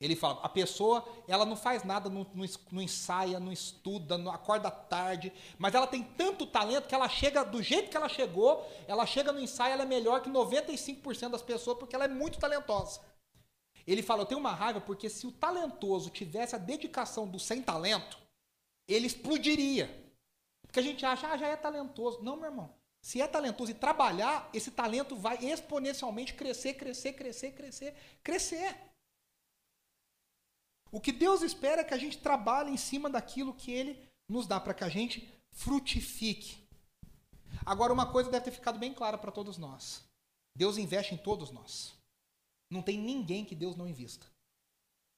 Ele fala, a pessoa, ela não faz nada, não, não, não, ensaia, não estuda, não acorda tarde, mas ela tem tanto talento que ela chega do jeito que ela chegou, ela chega no ensaio, ela é melhor que 95% das pessoas, porque ela é muito talentosa. Ele fala, eu tenho uma raiva porque se o talentoso tivesse a dedicação do sem talento, ele explodiria. Porque a gente acha, ah, já é talentoso. Não, meu irmão. Se é talentoso e trabalhar, esse talento vai exponencialmente crescer, crescer, crescer, crescer, crescer. O que Deus espera é que a gente trabalhe em cima daquilo que Ele nos dá, para que a gente frutifique. Agora, uma coisa deve ter ficado bem clara para todos nós: Deus investe em todos nós. Não tem ninguém que Deus não invista.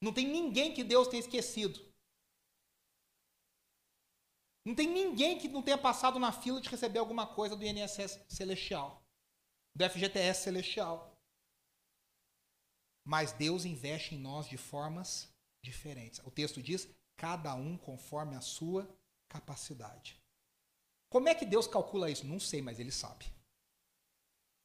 Não tem ninguém que Deus tenha esquecido. Não tem ninguém que não tenha passado na fila de receber alguma coisa do INSS celestial, do FGTS celestial. mas Deus investe em nós de formas diferentes. O texto diz: cada um conforme a sua capacidade. Como é que Deus calcula isso? Não sei, mas ele sabe.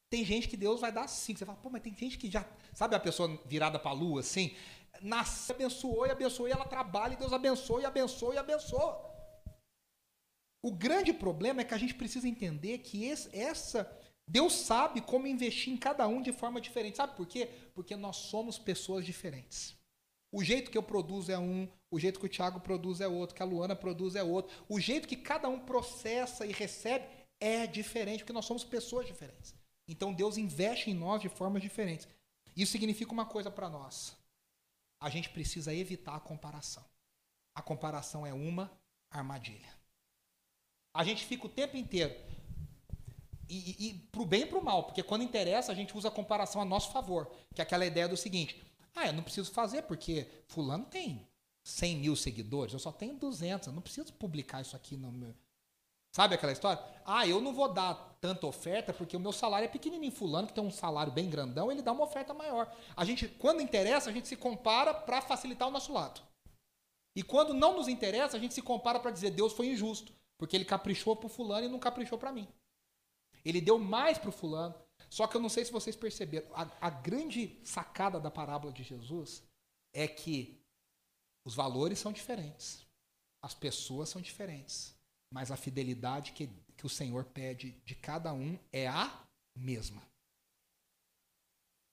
Tem gente que Deus vai dar cinco. Você fala, pô, mas tem gente que já. Sabe a pessoa virada para a lua assim? Nasce, abençoou e abençoou, e ela trabalha, e Deus abençoa e abençoa e abençoa. O grande problema é que a gente precisa entender que esse, essa. Deus sabe como investir em cada um de forma diferente. Sabe por quê? Porque nós somos pessoas diferentes. O jeito que eu produzo é um, o jeito que o Tiago produz é outro, que a Luana produz é outro. O jeito que cada um processa e recebe é diferente, porque nós somos pessoas diferentes. Então Deus investe em nós de formas diferentes. Isso significa uma coisa para nós. A gente precisa evitar a comparação. A comparação é uma armadilha. A gente fica o tempo inteiro. E, e, e pro bem e pro mal, porque quando interessa, a gente usa a comparação a nosso favor. Que é aquela ideia do seguinte: ah, eu não preciso fazer, porque Fulano tem 100 mil seguidores, eu só tenho 200, eu não preciso publicar isso aqui no meu. Sabe aquela história? Ah, eu não vou dar tanta oferta porque o meu salário é pequenininho. Fulano, que tem um salário bem grandão, ele dá uma oferta maior. A gente, quando interessa, a gente se compara para facilitar o nosso lado. E quando não nos interessa, a gente se compara para dizer Deus foi injusto, porque ele caprichou para o fulano e não caprichou para mim. Ele deu mais para o fulano. Só que eu não sei se vocês perceberam. A, a grande sacada da parábola de Jesus é que os valores são diferentes, as pessoas são diferentes, mas a fidelidade que, que o Senhor pede de cada um é a mesma.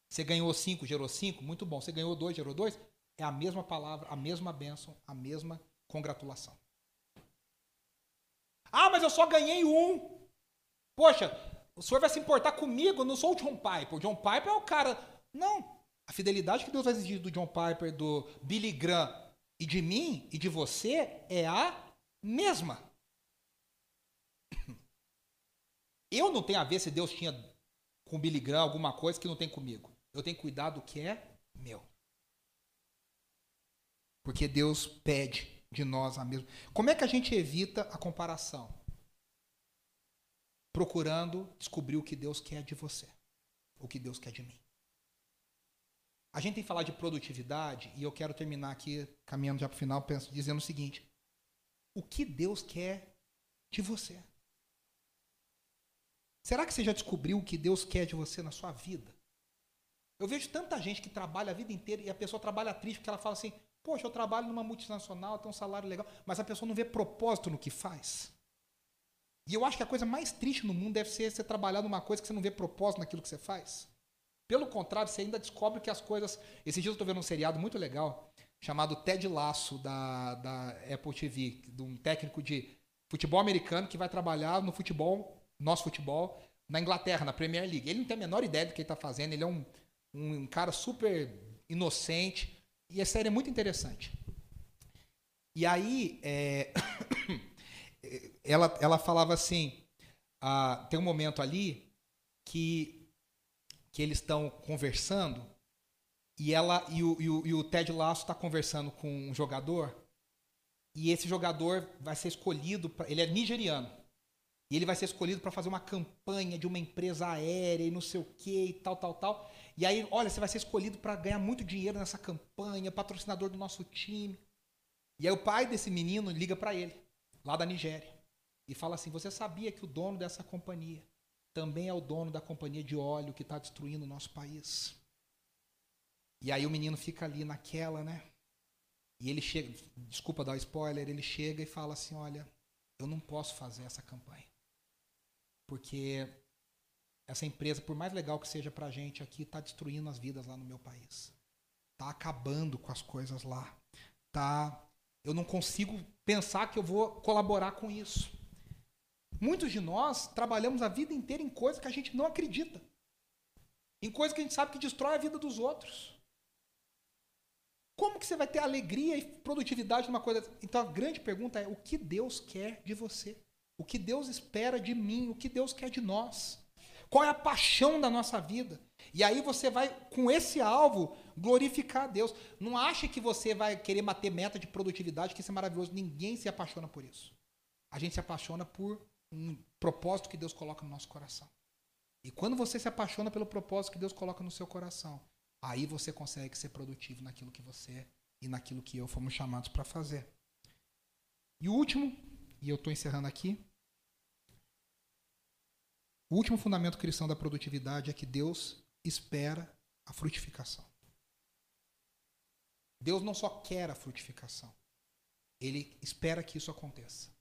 Você ganhou cinco, gerou cinco, muito bom. Você ganhou dois, gerou dois, é a mesma palavra, a mesma bênção, a mesma congratulação. Ah, mas eu só ganhei um. Poxa, o senhor vai se importar comigo? Eu não sou o John Piper. O John Piper é o cara. Não. A fidelidade que Deus vai exigir do John Piper, do Billy Graham e de mim e de você é a mesma. Eu não tenho a ver se Deus tinha com Billy Graham alguma coisa que não tem comigo. Eu tenho que cuidar do que é meu. Porque Deus pede de nós a mesma. Como é que a gente evita a comparação? Procurando descobrir o que Deus quer de você, o que Deus quer de mim. A gente tem que falar de produtividade e eu quero terminar aqui, caminhando já para o final, penso, dizendo o seguinte: o que Deus quer de você? Será que você já descobriu o que Deus quer de você na sua vida? Eu vejo tanta gente que trabalha a vida inteira e a pessoa trabalha triste porque ela fala assim: Poxa, eu trabalho numa multinacional, tenho um salário legal, mas a pessoa não vê propósito no que faz. E eu acho que a coisa mais triste no mundo deve ser você trabalhar numa coisa que você não vê propósito naquilo que você faz. Pelo contrário, você ainda descobre que as coisas. Esse dia eu estou vendo um seriado muito legal chamado Ted Lasso da, da Apple TV, de um técnico de futebol americano que vai trabalhar no futebol, nosso futebol, na Inglaterra, na Premier League. Ele não tem a menor ideia do que ele está fazendo, ele é um, um cara super inocente e a série é muito interessante. E aí, é... ela, ela falava assim: ah, tem um momento ali que que eles estão conversando e ela e o, e o, e o Ted Lasso está conversando com um jogador e esse jogador vai ser escolhido pra, ele é nigeriano e ele vai ser escolhido para fazer uma campanha de uma empresa aérea e não sei o que e tal tal tal. E aí olha você vai ser escolhido para ganhar muito dinheiro nessa campanha patrocinador do nosso time. E aí o pai desse menino liga para ele lá da Nigéria e fala assim você sabia que o dono dessa companhia também é o dono da companhia de óleo que está destruindo o nosso país. E aí o menino fica ali naquela, né? E ele chega, desculpa dar spoiler, ele chega e fala assim: Olha, eu não posso fazer essa campanha. Porque essa empresa, por mais legal que seja para gente aqui, está destruindo as vidas lá no meu país. Está acabando com as coisas lá. Tá, eu não consigo pensar que eu vou colaborar com isso. Muitos de nós trabalhamos a vida inteira em coisas que a gente não acredita. Em coisas que a gente sabe que destrói a vida dos outros. Como que você vai ter alegria e produtividade numa coisa? Então a grande pergunta é: o que Deus quer de você? O que Deus espera de mim? O que Deus quer de nós? Qual é a paixão da nossa vida? E aí você vai, com esse alvo, glorificar a Deus. Não ache que você vai querer bater meta de produtividade, que isso é maravilhoso. Ninguém se apaixona por isso. A gente se apaixona por um propósito que Deus coloca no nosso coração. E quando você se apaixona pelo propósito que Deus coloca no seu coração, Aí você consegue ser produtivo naquilo que você e naquilo que eu fomos chamados para fazer. E o último, e eu estou encerrando aqui, o último fundamento cristão da produtividade é que Deus espera a frutificação. Deus não só quer a frutificação, ele espera que isso aconteça.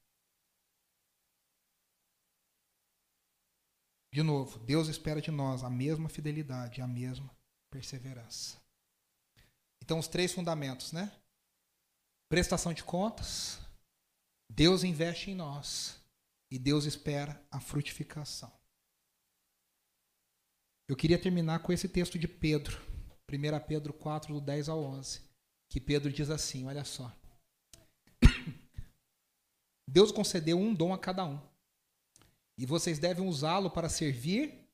De novo, Deus espera de nós a mesma fidelidade, a mesma perseverança. Então, os três fundamentos, né? Prestação de contas, Deus investe em nós e Deus espera a frutificação. Eu queria terminar com esse texto de Pedro, 1 Pedro 4, do 10 ao 11, que Pedro diz assim: olha só. Deus concedeu um dom a cada um, e vocês devem usá-lo para servir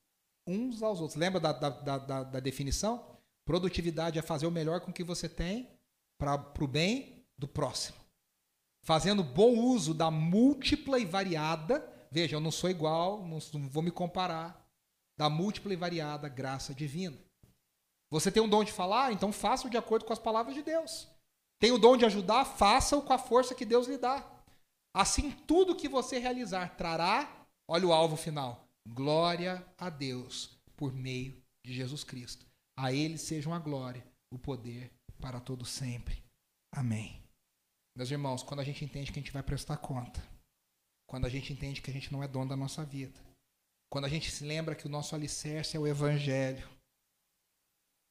uns aos outros. Lembra da, da, da, da definição? Produtividade é fazer o melhor com o que você tem para o bem do próximo. Fazendo bom uso da múltipla e variada. Veja, eu não sou igual, não, não vou me comparar da múltipla e variada graça divina. Você tem o dom de falar, então faça-o de acordo com as palavras de Deus. Tem o dom de ajudar, faça-o com a força que Deus lhe dá. Assim, tudo que você realizar trará, olha o alvo final, glória a Deus por meio de Jesus Cristo. A Ele sejam a glória, o poder para todo sempre. Amém. Meus irmãos, quando a gente entende que a gente vai prestar conta, quando a gente entende que a gente não é dono da nossa vida, quando a gente se lembra que o nosso alicerce é o Evangelho.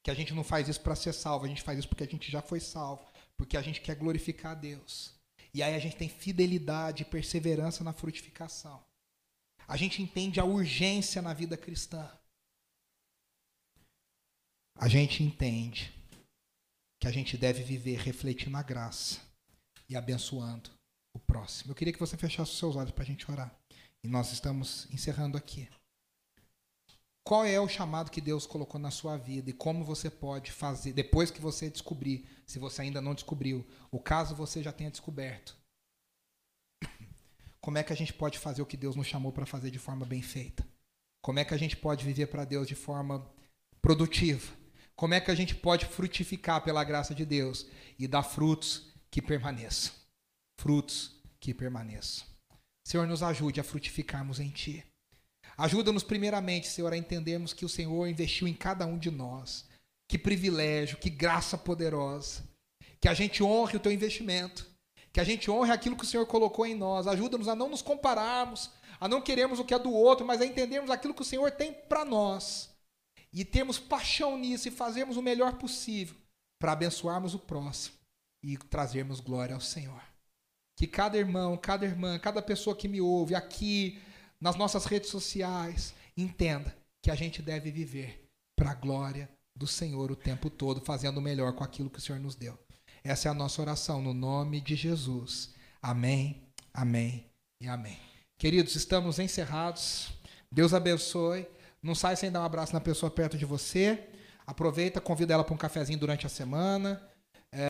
Que a gente não faz isso para ser salvo, a gente faz isso porque a gente já foi salvo, porque a gente quer glorificar a Deus. E aí a gente tem fidelidade e perseverança na frutificação. A gente entende a urgência na vida cristã. A gente entende que a gente deve viver refletindo a graça e abençoando o próximo. Eu queria que você fechasse os seus olhos para a gente orar. E nós estamos encerrando aqui. Qual é o chamado que Deus colocou na sua vida e como você pode fazer, depois que você descobrir, se você ainda não descobriu, o caso você já tenha descoberto. Como é que a gente pode fazer o que Deus nos chamou para fazer de forma bem feita? Como é que a gente pode viver para Deus de forma produtiva? Como é que a gente pode frutificar pela graça de Deus e dar frutos que permaneçam? Frutos que permaneçam. Senhor, nos ajude a frutificarmos em Ti. Ajuda-nos, primeiramente, Senhor, a entendermos que o Senhor investiu em cada um de nós. Que privilégio, que graça poderosa. Que a gente honre o Teu investimento. Que a gente honre aquilo que o Senhor colocou em nós. Ajuda-nos a não nos compararmos, a não queremos o que é do outro, mas a entendermos aquilo que o Senhor tem para nós. E termos paixão nisso e fazermos o melhor possível para abençoarmos o próximo e trazermos glória ao Senhor. Que cada irmão, cada irmã, cada pessoa que me ouve aqui, nas nossas redes sociais, entenda que a gente deve viver para a glória do Senhor o tempo todo, fazendo o melhor com aquilo que o Senhor nos deu. Essa é a nossa oração, no nome de Jesus. Amém, amém e amém. Queridos, estamos encerrados. Deus abençoe. Não sai sem dar um abraço na pessoa perto de você. Aproveita, convida ela para um cafezinho durante a semana.